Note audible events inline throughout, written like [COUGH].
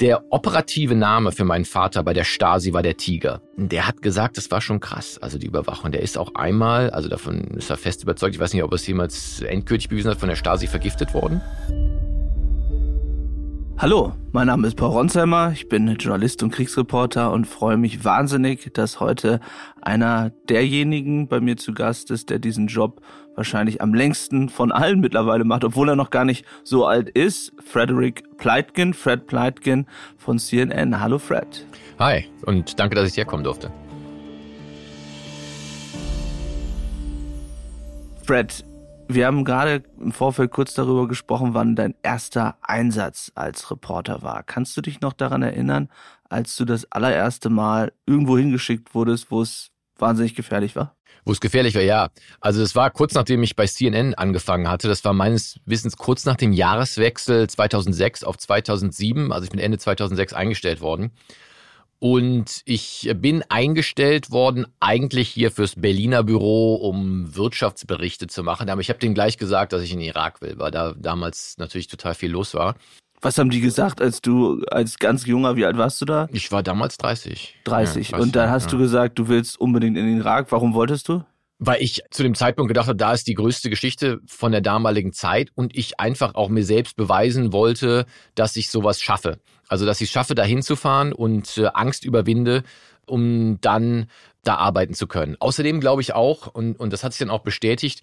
Der operative Name für meinen Vater bei der Stasi war der Tiger. Der hat gesagt, das war schon krass, also die Überwachung. Der ist auch einmal, also davon ist er fest überzeugt, ich weiß nicht, ob er es jemals endgültig bewiesen hat, von der Stasi vergiftet worden. Hallo, mein Name ist Paul Ronsheimer, ich bin Journalist und Kriegsreporter und freue mich wahnsinnig, dass heute einer derjenigen bei mir zu Gast ist, der diesen Job wahrscheinlich am längsten von allen mittlerweile macht, obwohl er noch gar nicht so alt ist. Frederick Pleitgen, Fred Pleitgen von CNN. Hallo Fred. Hi und danke, dass ich hier kommen durfte. Fred, wir haben gerade im Vorfeld kurz darüber gesprochen, wann dein erster Einsatz als Reporter war. Kannst du dich noch daran erinnern, als du das allererste Mal irgendwo hingeschickt wurdest, wo es wahnsinnig gefährlich war? Wo es gefährlich war, ja. Also es war kurz nachdem ich bei CNN angefangen hatte. Das war meines Wissens kurz nach dem Jahreswechsel 2006 auf 2007. Also ich bin Ende 2006 eingestellt worden. Und ich bin eingestellt worden, eigentlich hier fürs Berliner Büro, um Wirtschaftsberichte zu machen. Aber ich habe denen gleich gesagt, dass ich in den Irak will, weil da damals natürlich total viel los war. Was haben die gesagt, als du als ganz junger, wie alt warst du da? Ich war damals 30. 30. Ja, und dann hast ja. du gesagt, du willst unbedingt in den Irak. Warum wolltest du? Weil ich zu dem Zeitpunkt gedacht habe, da ist die größte Geschichte von der damaligen Zeit und ich einfach auch mir selbst beweisen wollte, dass ich sowas schaffe. Also, dass ich es schaffe, da hinzufahren und äh, Angst überwinde, um dann da arbeiten zu können. Außerdem glaube ich auch, und, und das hat sich dann auch bestätigt,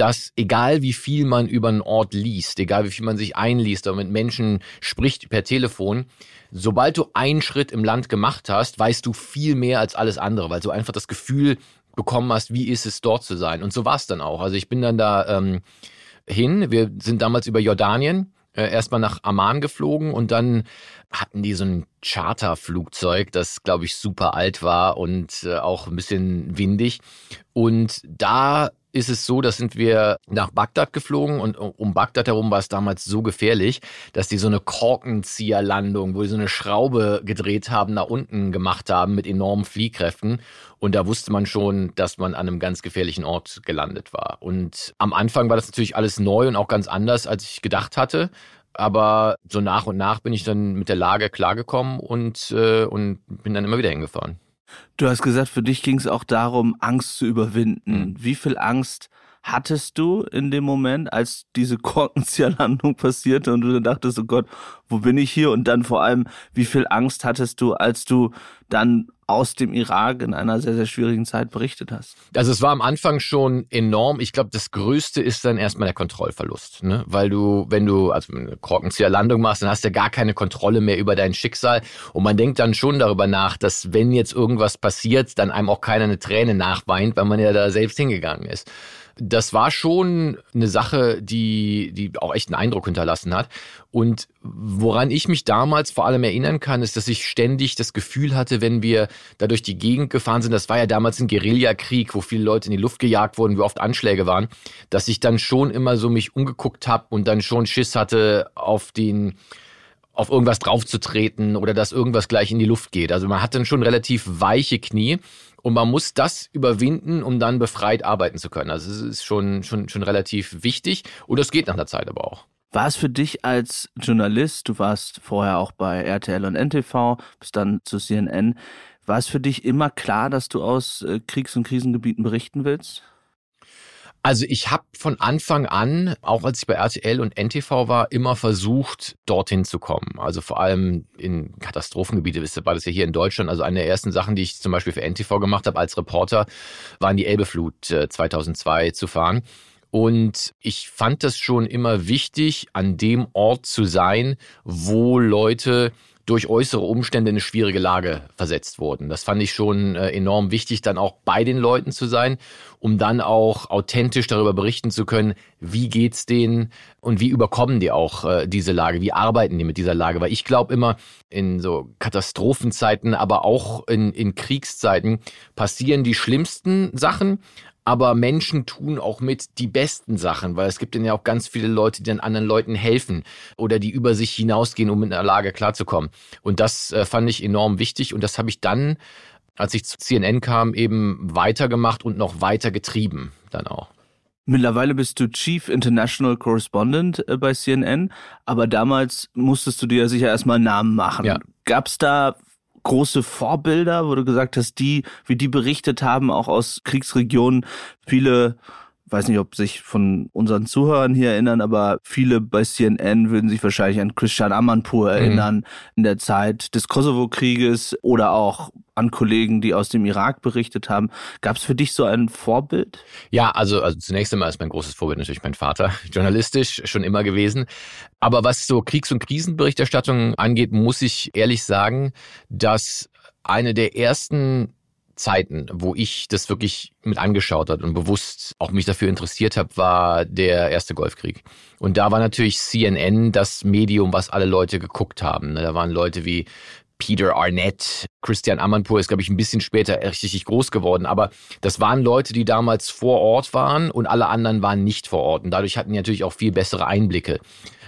dass egal wie viel man über einen Ort liest, egal wie viel man sich einliest oder mit Menschen spricht per Telefon, sobald du einen Schritt im Land gemacht hast, weißt du viel mehr als alles andere, weil du einfach das Gefühl bekommen hast, wie ist es dort zu sein. Und so war es dann auch. Also ich bin dann da ähm, hin. Wir sind damals über Jordanien äh, erstmal nach Amman geflogen und dann hatten die so ein Charterflugzeug, das glaube ich super alt war und äh, auch ein bisschen windig. Und da ist es so, da sind wir nach Bagdad geflogen und um Bagdad herum war es damals so gefährlich, dass die so eine Korkenzieherlandung, wo die so eine Schraube gedreht haben, nach unten gemacht haben mit enormen Fliehkräften. Und da wusste man schon, dass man an einem ganz gefährlichen Ort gelandet war. Und am Anfang war das natürlich alles neu und auch ganz anders, als ich gedacht hatte. Aber so nach und nach bin ich dann mit der Lage klargekommen und, äh, und bin dann immer wieder hingefahren. Du hast gesagt, für dich ging es auch darum, Angst zu überwinden. Mhm. Wie viel Angst hattest du in dem Moment, als diese Korkenzieherlandung [LAUGHS] passierte und du dachtest, oh Gott, wo bin ich hier? Und dann vor allem, wie viel Angst hattest du, als du dann aus dem Irak in einer sehr, sehr schwierigen Zeit berichtet hast? Also es war am Anfang schon enorm. Ich glaube, das Größte ist dann erstmal der Kontrollverlust. Ne? Weil du, wenn du also eine Korkenzieherlandung machst, dann hast du ja gar keine Kontrolle mehr über dein Schicksal. Und man denkt dann schon darüber nach, dass wenn jetzt irgendwas passiert, dann einem auch keiner eine Träne nachweint, weil man ja da selbst hingegangen ist das war schon eine Sache, die, die auch echt einen Eindruck hinterlassen hat. Und woran ich mich damals vor allem erinnern kann, ist, dass ich ständig das Gefühl hatte, wenn wir da durch die Gegend gefahren sind, das war ja damals ein Guerillakrieg, wo viele Leute in die Luft gejagt wurden, wie oft Anschläge waren, dass ich dann schon immer so mich umgeguckt habe und dann schon Schiss hatte auf den auf irgendwas draufzutreten oder dass irgendwas gleich in die Luft geht. Also man hat dann schon relativ weiche Knie und man muss das überwinden, um dann befreit arbeiten zu können. Also es ist schon, schon, schon relativ wichtig und das geht nach der Zeit aber auch. War es für dich als Journalist, du warst vorher auch bei RTL und NTV, bist dann zu CNN, war es für dich immer klar, dass du aus äh, Kriegs- und Krisengebieten berichten willst? Also ich habe von Anfang an, auch als ich bei RTL und NTV war, immer versucht, dorthin zu kommen. Also vor allem in Katastrophengebiete, wisst ihr, war das ja hier in Deutschland. Also eine der ersten Sachen, die ich zum Beispiel für NTV gemacht habe als Reporter, war in die Elbeflut 2002 äh, zu fahren. Und ich fand das schon immer wichtig, an dem Ort zu sein, wo Leute durch äußere Umstände in eine schwierige Lage versetzt wurden. Das fand ich schon äh, enorm wichtig, dann auch bei den Leuten zu sein, um dann auch authentisch darüber berichten zu können, wie geht's denen und wie überkommen die auch äh, diese Lage, wie arbeiten die mit dieser Lage. Weil ich glaube immer, in so Katastrophenzeiten, aber auch in, in Kriegszeiten passieren die schlimmsten Sachen, aber Menschen tun auch mit die besten Sachen, weil es gibt dann ja auch ganz viele Leute, die dann anderen Leuten helfen oder die über sich hinausgehen, um in der Lage klarzukommen. Und das äh, fand ich enorm wichtig und das habe ich dann, als ich zu CNN kam, eben weitergemacht und noch weiter getrieben dann auch. Mittlerweile bist du Chief International Correspondent äh, bei CNN, aber damals musstest du dir ja sicher erstmal einen Namen machen. Ja. Gab es da große Vorbilder, wo du gesagt hast, die, wie die berichtet haben, auch aus Kriegsregionen, viele weiß nicht, ob sich von unseren Zuhörern hier erinnern, aber viele bei CNN würden sich wahrscheinlich an Christian Amanpour mhm. erinnern mhm. in der Zeit des Kosovo-Krieges oder auch an Kollegen, die aus dem Irak berichtet haben. Gab es für dich so ein Vorbild? Ja, also, also zunächst einmal ist mein großes Vorbild natürlich mein Vater, [LAUGHS] journalistisch schon immer gewesen. Aber was so Kriegs- und Krisenberichterstattung angeht, muss ich ehrlich sagen, dass eine der ersten Zeiten, wo ich das wirklich mit angeschaut hat und bewusst auch mich dafür interessiert habe, war der erste Golfkrieg. Und da war natürlich CNN das Medium, was alle Leute geguckt haben. Da waren Leute wie Peter Arnett, Christian Amanpour ist, glaube ich, ein bisschen später richtig groß geworden. Aber das waren Leute, die damals vor Ort waren und alle anderen waren nicht vor Ort. Und dadurch hatten die natürlich auch viel bessere Einblicke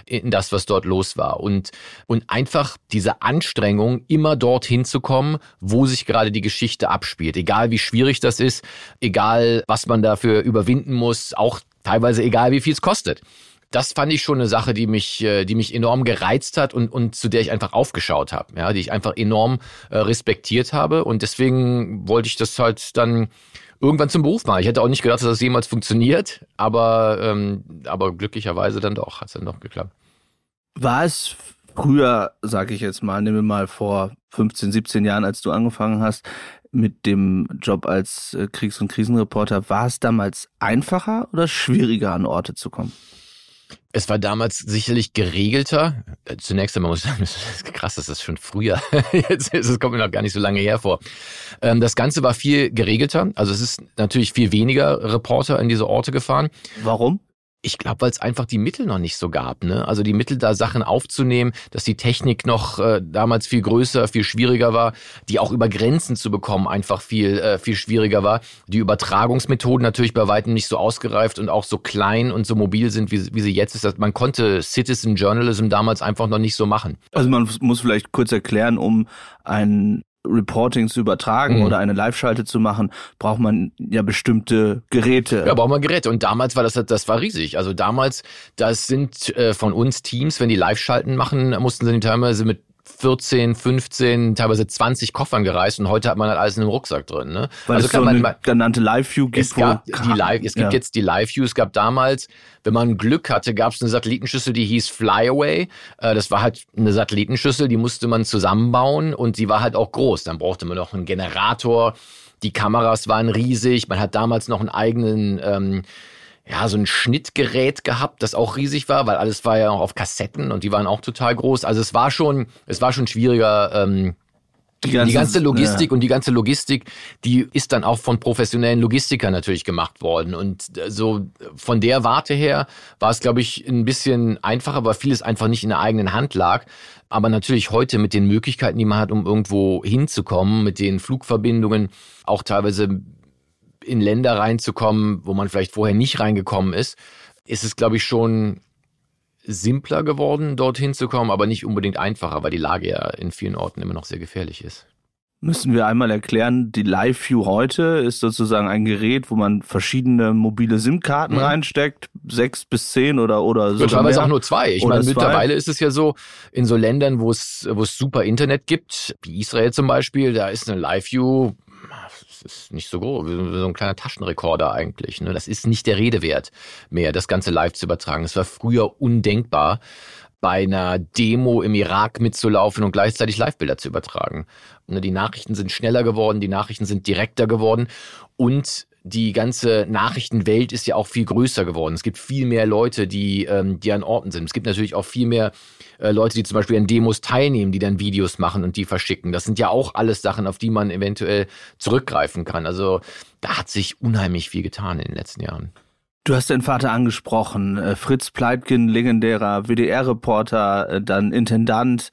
in das, was dort los war. Und, und einfach diese Anstrengung, immer dorthin zu kommen, wo sich gerade die Geschichte abspielt. Egal wie schwierig das ist, egal was man dafür überwinden muss, auch teilweise egal wie viel es kostet das fand ich schon eine Sache, die mich, äh, die mich enorm gereizt hat und, und zu der ich einfach aufgeschaut habe, ja, die ich einfach enorm äh, respektiert habe. Und deswegen wollte ich das halt dann irgendwann zum Beruf machen. Ich hätte auch nicht gedacht, dass das jemals funktioniert, aber, ähm, aber glücklicherweise dann doch, hat es dann doch geklappt. War es früher, sage ich jetzt mal, nehmen wir mal vor 15, 17 Jahren, als du angefangen hast mit dem Job als äh, Kriegs- und Krisenreporter, war es damals einfacher oder schwieriger an Orte zu kommen? Es war damals sicherlich geregelter. Äh, zunächst einmal muss ich sagen, [LAUGHS] das ist krass, das ist schon früher. [LAUGHS] Jetzt ist es kommt mir noch gar nicht so lange hervor. Ähm, das Ganze war viel geregelter. Also es ist natürlich viel weniger Reporter in diese Orte gefahren. Warum? Ich glaube, weil es einfach die Mittel noch nicht so gab. Ne? Also die Mittel, da Sachen aufzunehmen, dass die Technik noch äh, damals viel größer, viel schwieriger war, die auch über Grenzen zu bekommen einfach viel, äh, viel schwieriger war. Die Übertragungsmethoden natürlich bei weitem nicht so ausgereift und auch so klein und so mobil sind, wie, wie sie jetzt ist. Man konnte Citizen Journalism damals einfach noch nicht so machen. Also man muss vielleicht kurz erklären, um ein Reporting zu übertragen mhm. oder eine Live-Schalte zu machen, braucht man ja bestimmte Geräte. Ja, braucht man Geräte. Und damals war das, das war riesig. Also damals, das sind äh, von uns Teams, wenn die Live-Schalten machen, mussten sie teilweise mit 14, 15, teilweise 20 Koffern gereist und heute hat man halt alles in einem Rucksack drin. Ne? Weil also es so eine genannte Live-View gibt. Es, gab die Live, es gibt ja. jetzt die Live-View. Es gab damals, wenn man Glück hatte, gab es eine Satellitenschüssel, die hieß Flyaway. Äh, das war halt eine Satellitenschüssel, die musste man zusammenbauen und die war halt auch groß. Dann brauchte man noch einen Generator. Die Kameras waren riesig. Man hat damals noch einen eigenen ähm, ja, so ein Schnittgerät gehabt, das auch riesig war, weil alles war ja auch auf Kassetten und die waren auch total groß. Also es war schon, es war schon schwieriger, ähm, die ganze, die ganze Logistik ja. und die ganze Logistik, die ist dann auch von professionellen Logistikern natürlich gemacht worden. Und äh, so von der Warte her war es, glaube ich, ein bisschen einfacher, weil vieles einfach nicht in der eigenen Hand lag. Aber natürlich heute mit den Möglichkeiten, die man hat, um irgendwo hinzukommen, mit den Flugverbindungen, auch teilweise in Länder reinzukommen, wo man vielleicht vorher nicht reingekommen ist, ist es, glaube ich, schon simpler geworden, dorthin zu kommen, aber nicht unbedingt einfacher, weil die Lage ja in vielen Orten immer noch sehr gefährlich ist. Müssen wir einmal erklären, die Live-View heute ist sozusagen ein Gerät, wo man verschiedene mobile SIM-Karten mhm. reinsteckt, sechs bis zehn oder oder so. Teilweise auch nur zwei. Ich meine, mittlerweile ist es ja so, in so Ländern, wo es, wo es super Internet gibt, wie Israel zum Beispiel, da ist eine Live-View ist nicht so groß, so ein kleiner Taschenrekorder eigentlich. Ne? Das ist nicht der Rede wert mehr, das Ganze live zu übertragen. Es war früher undenkbar, bei einer Demo im Irak mitzulaufen und gleichzeitig Livebilder zu übertragen. Ne, die Nachrichten sind schneller geworden, die Nachrichten sind direkter geworden und die ganze Nachrichtenwelt ist ja auch viel größer geworden. Es gibt viel mehr Leute, die, ähm, die an Orten sind. Es gibt natürlich auch viel mehr äh, Leute, die zum Beispiel an Demos teilnehmen, die dann Videos machen und die verschicken. Das sind ja auch alles Sachen, auf die man eventuell zurückgreifen kann. Also da hat sich unheimlich viel getan in den letzten Jahren. Du hast deinen Vater angesprochen, äh, Fritz Pleitgen, legendärer WDR-Reporter, äh, dann Intendant.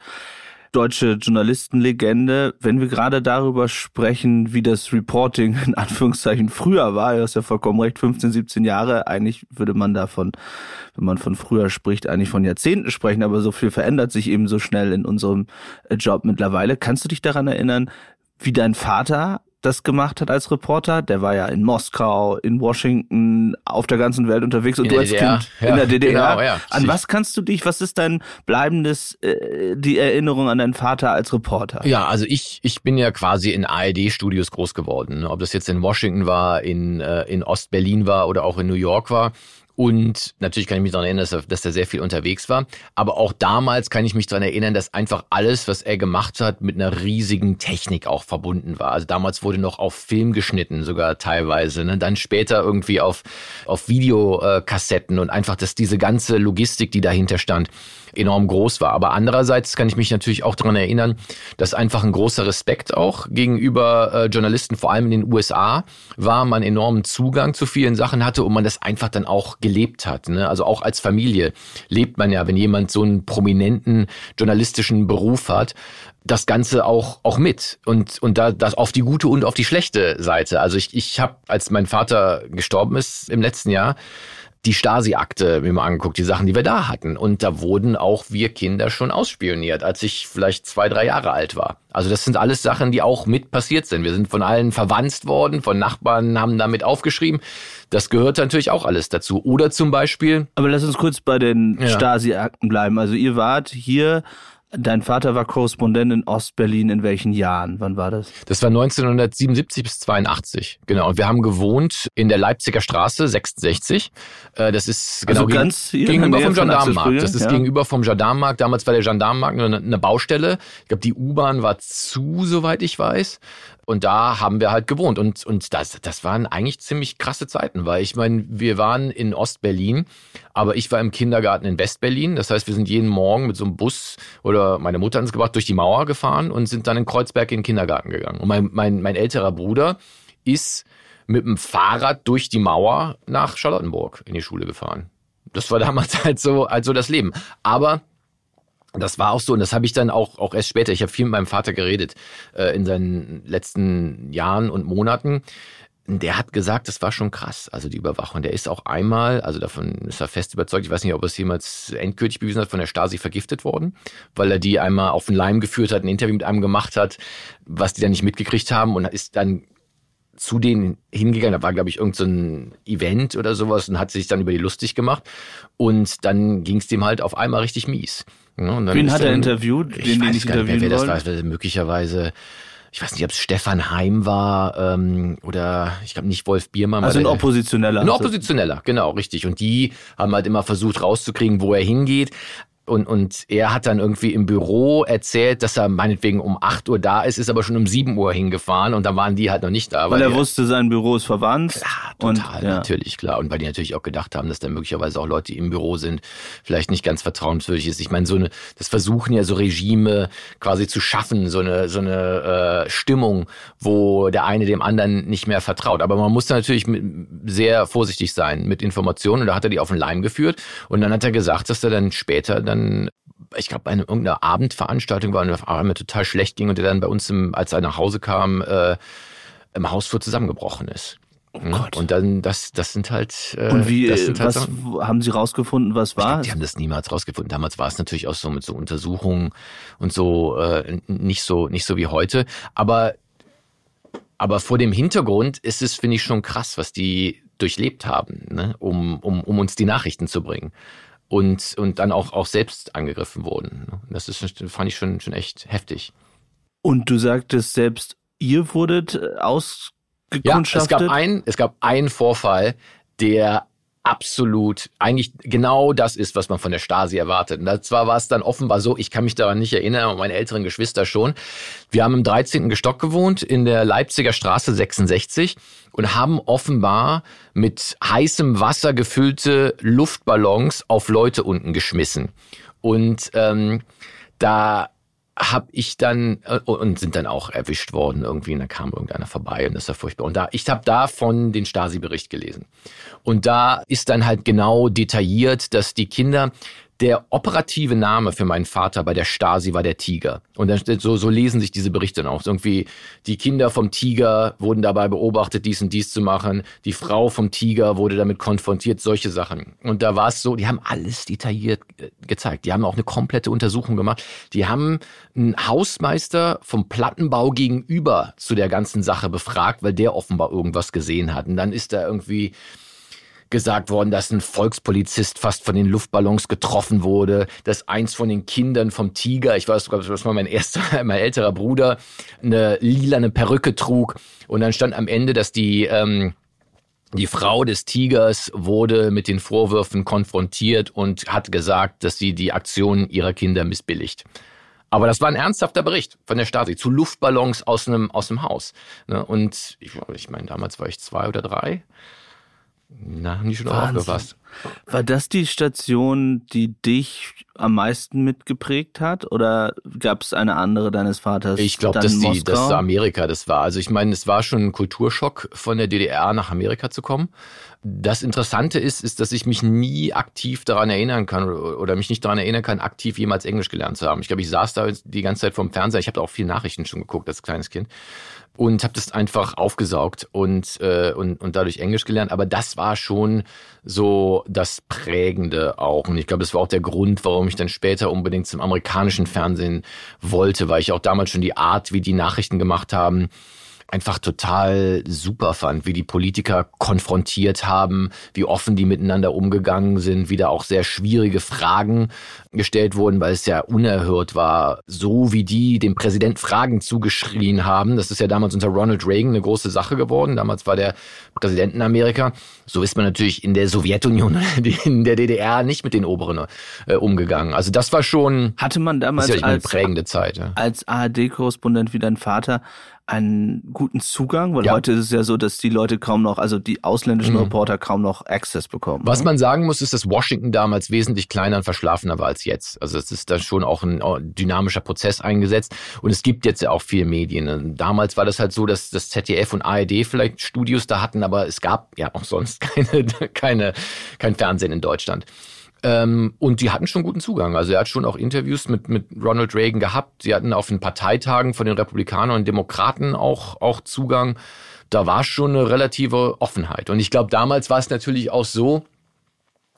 Deutsche Journalistenlegende. Wenn wir gerade darüber sprechen, wie das Reporting in Anführungszeichen früher war, du hast ja vollkommen recht, 15, 17 Jahre, eigentlich würde man davon, wenn man von früher spricht, eigentlich von Jahrzehnten sprechen, aber so viel verändert sich eben so schnell in unserem äh, Job mittlerweile. Kannst du dich daran erinnern, wie dein Vater das gemacht hat als Reporter. Der war ja in Moskau, in Washington, auf der ganzen Welt unterwegs und in du als DDR. Kind ja, in der DDR. Genau, ja. An was kannst du dich, was ist dein bleibendes, äh, die Erinnerung an deinen Vater als Reporter? Ja, also ich, ich bin ja quasi in ARD-Studios groß geworden. Ob das jetzt in Washington war, in, äh, in Ost-Berlin war oder auch in New York war. Und natürlich kann ich mich daran erinnern, dass er, dass er sehr viel unterwegs war. Aber auch damals kann ich mich daran erinnern, dass einfach alles, was er gemacht hat, mit einer riesigen Technik auch verbunden war. Also damals wurde noch auf Film geschnitten, sogar teilweise. Ne? Dann später irgendwie auf, auf Videokassetten und einfach, dass diese ganze Logistik, die dahinter stand, enorm groß war. Aber andererseits kann ich mich natürlich auch daran erinnern, dass einfach ein großer Respekt auch gegenüber äh, Journalisten, vor allem in den USA, war, man enormen Zugang zu vielen Sachen hatte und man das einfach dann auch gelebt hat. Ne? Also auch als Familie lebt man ja, wenn jemand so einen prominenten journalistischen Beruf hat, das Ganze auch auch mit und und da das auf die gute und auf die schlechte Seite. Also ich ich habe als mein Vater gestorben ist im letzten Jahr die Stasi-Akte mir mal angeguckt, die Sachen, die wir da hatten. Und da wurden auch wir Kinder schon ausspioniert, als ich vielleicht zwei, drei Jahre alt war. Also das sind alles Sachen, die auch mit passiert sind. Wir sind von allen verwandt worden, von Nachbarn haben damit aufgeschrieben. Das gehört natürlich auch alles dazu. Oder zum Beispiel. Aber lass uns kurz bei den ja. Stasi-Akten bleiben. Also ihr wart hier Dein Vater war Korrespondent in Ostberlin. In welchen Jahren? Wann war das? Das war 1977 bis 82. Genau. Und wir haben gewohnt in der Leipziger Straße 66. Äh, das ist genau also ganz gegenüber vom Gendarmenmarkt. Das ist ja. gegenüber vom Gendarmenmarkt. Damals war der Gendarmenmarkt nur eine Baustelle. Ich glaube, die U-Bahn war zu, soweit ich weiß. Und da haben wir halt gewohnt. Und, und das, das waren eigentlich ziemlich krasse Zeiten, weil ich meine, wir waren in Ostberlin, aber ich war im Kindergarten in Westberlin. Das heißt, wir sind jeden Morgen mit so einem Bus oder meine Mutter hat uns gebracht, durch die Mauer gefahren und sind dann in Kreuzberg in den Kindergarten gegangen. Und mein, mein, mein älterer Bruder ist mit dem Fahrrad durch die Mauer nach Charlottenburg in die Schule gefahren. Das war damals [LAUGHS] halt so, halt so das Leben. Aber das war auch so und das habe ich dann auch auch erst später. Ich habe viel mit meinem Vater geredet äh, in seinen letzten Jahren und Monaten. Der hat gesagt, das war schon krass, also die Überwachung. Der ist auch einmal, also davon ist er fest überzeugt, ich weiß nicht, ob er es jemals endgültig bewiesen hat, von der Stasi vergiftet worden, weil er die einmal auf den Leim geführt hat, ein Interview mit einem gemacht hat, was die dann nicht mitgekriegt haben und ist dann zu denen hingegangen. Da war, glaube ich, irgendein so Event oder sowas und hat sich dann über die lustig gemacht. Und dann ging es dem halt auf einmal richtig mies. Ja, Wen hat er interviewt? Ich den, weiß den ich gar nicht mehr, wer das war. Möglicherweise ich weiß nicht, ob es Stefan Heim war ähm, oder ich glaube nicht Wolf Biermann. Also ein Oppositioneller. Ein Oppositioneller, genau, richtig. Und die haben halt immer versucht rauszukriegen, wo er hingeht und, und er hat dann irgendwie im Büro erzählt, dass er meinetwegen um 8 Uhr da ist, ist aber schon um 7 Uhr hingefahren und dann waren die halt noch nicht da. Weil, weil er wusste, sein Büro ist verwandt. Klar, total, und, ja. natürlich, klar. Und weil die natürlich auch gedacht haben, dass da möglicherweise auch Leute, die im Büro sind, vielleicht nicht ganz vertrauenswürdig ist. Ich meine, so eine, das versuchen ja so Regime quasi zu schaffen, so eine, so eine äh, Stimmung, wo der eine dem anderen nicht mehr vertraut. Aber man muss da natürlich mit, sehr vorsichtig sein mit Informationen. Und da hat er die auf den Leim geführt. Und dann hat er gesagt, dass er dann später dann dann, ich glaube, eine irgendeine Abendveranstaltung war und auf einmal total schlecht ging und der dann bei uns, im, als er nach Hause kam, äh, im Hausflur zusammengebrochen ist. Oh Gott. Und dann, das, das sind halt. Äh, und wie, halt was so, haben Sie rausgefunden, was war? Glaub, die haben das niemals rausgefunden. Damals war es natürlich auch so mit so Untersuchungen und so äh, nicht so nicht so wie heute. Aber aber vor dem Hintergrund ist es, finde ich, schon krass, was die durchlebt haben, ne? um, um, um uns die Nachrichten zu bringen und, und dann auch, auch selbst angegriffen wurden. Das ist, fand ich schon, schon echt heftig. Und du sagtest selbst, ihr wurdet ausgekundschaftet? Ja, es gab, ein, es gab einen Vorfall, der absolut eigentlich genau das ist, was man von der Stasi erwartet. Und zwar war es dann offenbar so, ich kann mich daran nicht erinnern, und meine älteren Geschwister schon. Wir haben im 13. Gestock gewohnt, in der Leipziger Straße 66 und haben offenbar mit heißem Wasser gefüllte Luftballons auf Leute unten geschmissen. Und ähm, da habe ich dann äh, und sind dann auch erwischt worden irgendwie und da kam irgendeiner vorbei und das war furchtbar. Und da ich habe davon den Stasi Bericht gelesen. Und da ist dann halt genau detailliert, dass die Kinder der operative Name für meinen Vater bei der Stasi war der Tiger. Und dann so, so lesen sich diese Berichte dann auch. Irgendwie, die Kinder vom Tiger wurden dabei beobachtet, dies und dies zu machen. Die Frau vom Tiger wurde damit konfrontiert, solche Sachen. Und da war es so, die haben alles detailliert äh, gezeigt. Die haben auch eine komplette Untersuchung gemacht. Die haben einen Hausmeister vom Plattenbau gegenüber zu der ganzen Sache befragt, weil der offenbar irgendwas gesehen hat. Und dann ist da irgendwie gesagt worden, dass ein Volkspolizist fast von den Luftballons getroffen wurde, dass eins von den Kindern vom Tiger, ich weiß das war mein erster, [LAUGHS] mein älterer Bruder, eine lilane Perücke trug. Und dann stand am Ende, dass die, ähm, die Frau des Tigers wurde mit den Vorwürfen konfrontiert und hat gesagt, dass sie die Aktionen ihrer Kinder missbilligt. Aber das war ein ernsthafter Bericht von der Stasi zu Luftballons aus einem, aus einem Haus. Ne? Und ich, ich meine, damals war ich zwei oder drei. Na, haben die schon Wahnsinn. aufgepasst. War das die Station, die dich am meisten mitgeprägt hat? Oder gab es eine andere deines Vaters? Ich glaube, dass die, dass Amerika das war. Also ich meine, es war schon ein Kulturschock, von der DDR nach Amerika zu kommen. Das Interessante ist, ist, dass ich mich nie aktiv daran erinnern kann oder mich nicht daran erinnern kann, aktiv jemals Englisch gelernt zu haben. Ich glaube, ich saß da die ganze Zeit vorm Fernseher. Ich habe da auch viele Nachrichten schon geguckt als kleines Kind und habe das einfach aufgesaugt und, äh, und, und dadurch Englisch gelernt. Aber das war schon so das Prägende auch. Und ich glaube, das war auch der Grund, warum ich dann später unbedingt zum amerikanischen Fernsehen wollte, weil ich auch damals schon die Art, wie die Nachrichten gemacht haben, einfach total super fand, wie die Politiker konfrontiert haben, wie offen die miteinander umgegangen sind, wie da auch sehr schwierige Fragen gestellt wurden, weil es ja unerhört war, so wie die dem Präsident Fragen zugeschrien haben. Das ist ja damals unter Ronald Reagan eine große Sache geworden. Damals war der Präsident in Amerika. So ist man natürlich in der Sowjetunion, in der DDR nicht mit den Oberen äh, umgegangen. Also das war schon hatte man damals ja als prägende Zeit. Ja. Als ARD-Korrespondent wie dein Vater einen guten Zugang? Weil ja. heute ist es ja so, dass die Leute kaum noch, also die ausländischen mhm. Reporter kaum noch Access bekommen. Was ne? man sagen muss, ist, dass Washington damals wesentlich kleiner und verschlafener war als jetzt. Also es ist da schon auch ein dynamischer Prozess eingesetzt. Und es gibt jetzt ja auch viele Medien. Damals war das halt so, dass das ZDF und ARD vielleicht Studios da hatten, aber es gab ja auch sonst [LAUGHS] keine, keine, kein Fernsehen in Deutschland. Ähm, und die hatten schon guten Zugang. Also er hat schon auch Interviews mit, mit Ronald Reagan gehabt. Sie hatten auf den Parteitagen von den Republikanern und Demokraten auch, auch Zugang. Da war schon eine relative Offenheit. Und ich glaube, damals war es natürlich auch so,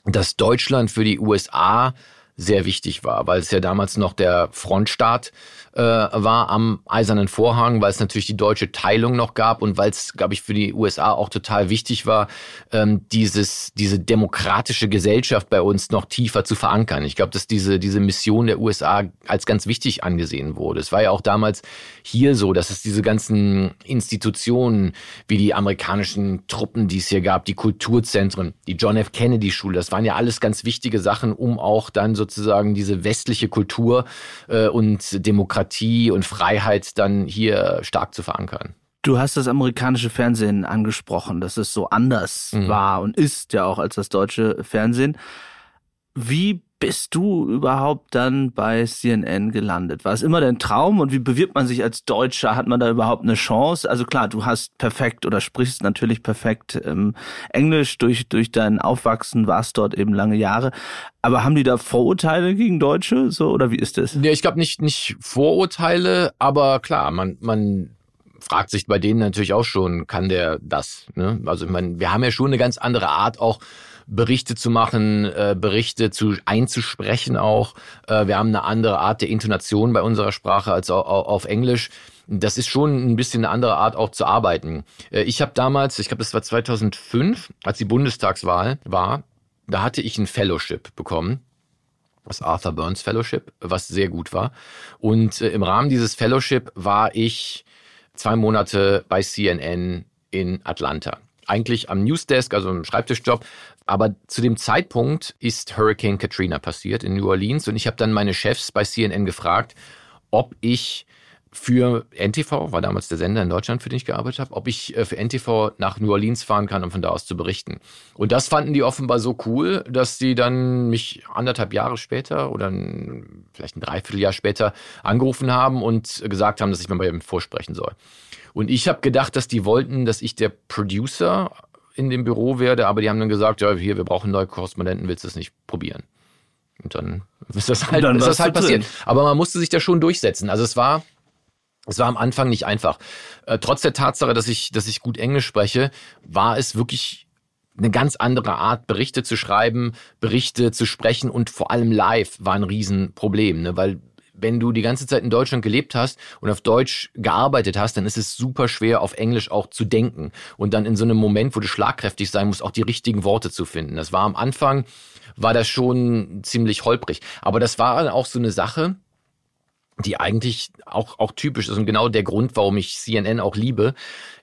dass Deutschland für die USA sehr wichtig war, weil es ja damals noch der Frontstaat äh, war am Eisernen Vorhang, weil es natürlich die deutsche Teilung noch gab und weil es, glaube ich, für die USA auch total wichtig war, ähm, dieses, diese demokratische Gesellschaft bei uns noch tiefer zu verankern. Ich glaube, dass diese, diese Mission der USA als ganz wichtig angesehen wurde. Es war ja auch damals hier so, dass es diese ganzen Institutionen wie die amerikanischen Truppen, die es hier gab, die Kulturzentren, die John F. Kennedy Schule, das waren ja alles ganz wichtige Sachen, um auch dann sozusagen diese westliche Kultur äh, und Demokratie und Freiheit dann hier stark zu verankern. Du hast das amerikanische Fernsehen angesprochen, dass es so anders mhm. war und ist ja auch als das deutsche Fernsehen. Wie bist du überhaupt dann bei CNN gelandet? War es immer dein Traum und wie bewirbt man sich als Deutscher? Hat man da überhaupt eine Chance? Also klar, du hast perfekt oder sprichst natürlich perfekt ähm, Englisch durch, durch dein Aufwachsen, warst dort eben lange Jahre. Aber haben die da Vorurteile gegen Deutsche? So, oder wie ist das? Ja, ich glaube nicht, nicht Vorurteile, aber klar, man, man fragt sich bei denen natürlich auch schon, kann der das? Ne? Also ich meine, wir haben ja schon eine ganz andere Art auch Berichte zu machen, äh, Berichte zu einzusprechen auch. Äh, wir haben eine andere Art der Intonation bei unserer Sprache als auf, Englisch. Das ist schon ein bisschen eine andere Art auch zu arbeiten. Äh, ich habe damals, ich glaube, das war 2005, als die Bundestagswahl war, da hatte ich ein Fellowship bekommen das Arthur Burns Fellowship, was sehr gut war. Und äh, im Rahmen dieses Fellowship war ich zwei Monate bei CNN in Atlanta. Eigentlich am Newsdesk, also im Schreibtischjob, aber zu dem Zeitpunkt ist Hurricane Katrina passiert in New Orleans und ich habe dann meine Chefs bei CNN gefragt, ob ich für NTV, war damals der Sender in Deutschland, für den ich gearbeitet habe, ob ich äh, für NTV nach New Orleans fahren kann, um von da aus zu berichten. Und das fanden die offenbar so cool, dass sie dann mich anderthalb Jahre später oder ein, vielleicht ein Dreivierteljahr später angerufen haben und gesagt haben, dass ich mal bei ihm vorsprechen soll. Und ich habe gedacht, dass die wollten, dass ich der Producer in dem Büro werde, aber die haben dann gesagt, ja, hier, wir brauchen neue Korrespondenten, willst du es nicht probieren? Und dann [LAUGHS] ist das halt, ist das halt passiert. Drin. Aber man musste sich da schon durchsetzen. Also es war, es war am Anfang nicht einfach. Äh, trotz der Tatsache, dass ich, dass ich gut Englisch spreche, war es wirklich eine ganz andere Art, Berichte zu schreiben, Berichte zu sprechen und vor allem live war ein Riesenproblem, ne? weil wenn du die ganze Zeit in Deutschland gelebt hast und auf Deutsch gearbeitet hast, dann ist es super schwer, auf Englisch auch zu denken und dann in so einem Moment, wo du schlagkräftig sein musst, auch die richtigen Worte zu finden. Das war am Anfang, war das schon ziemlich holprig. Aber das war auch so eine Sache, die eigentlich auch, auch typisch ist und genau der Grund, warum ich CNN auch liebe.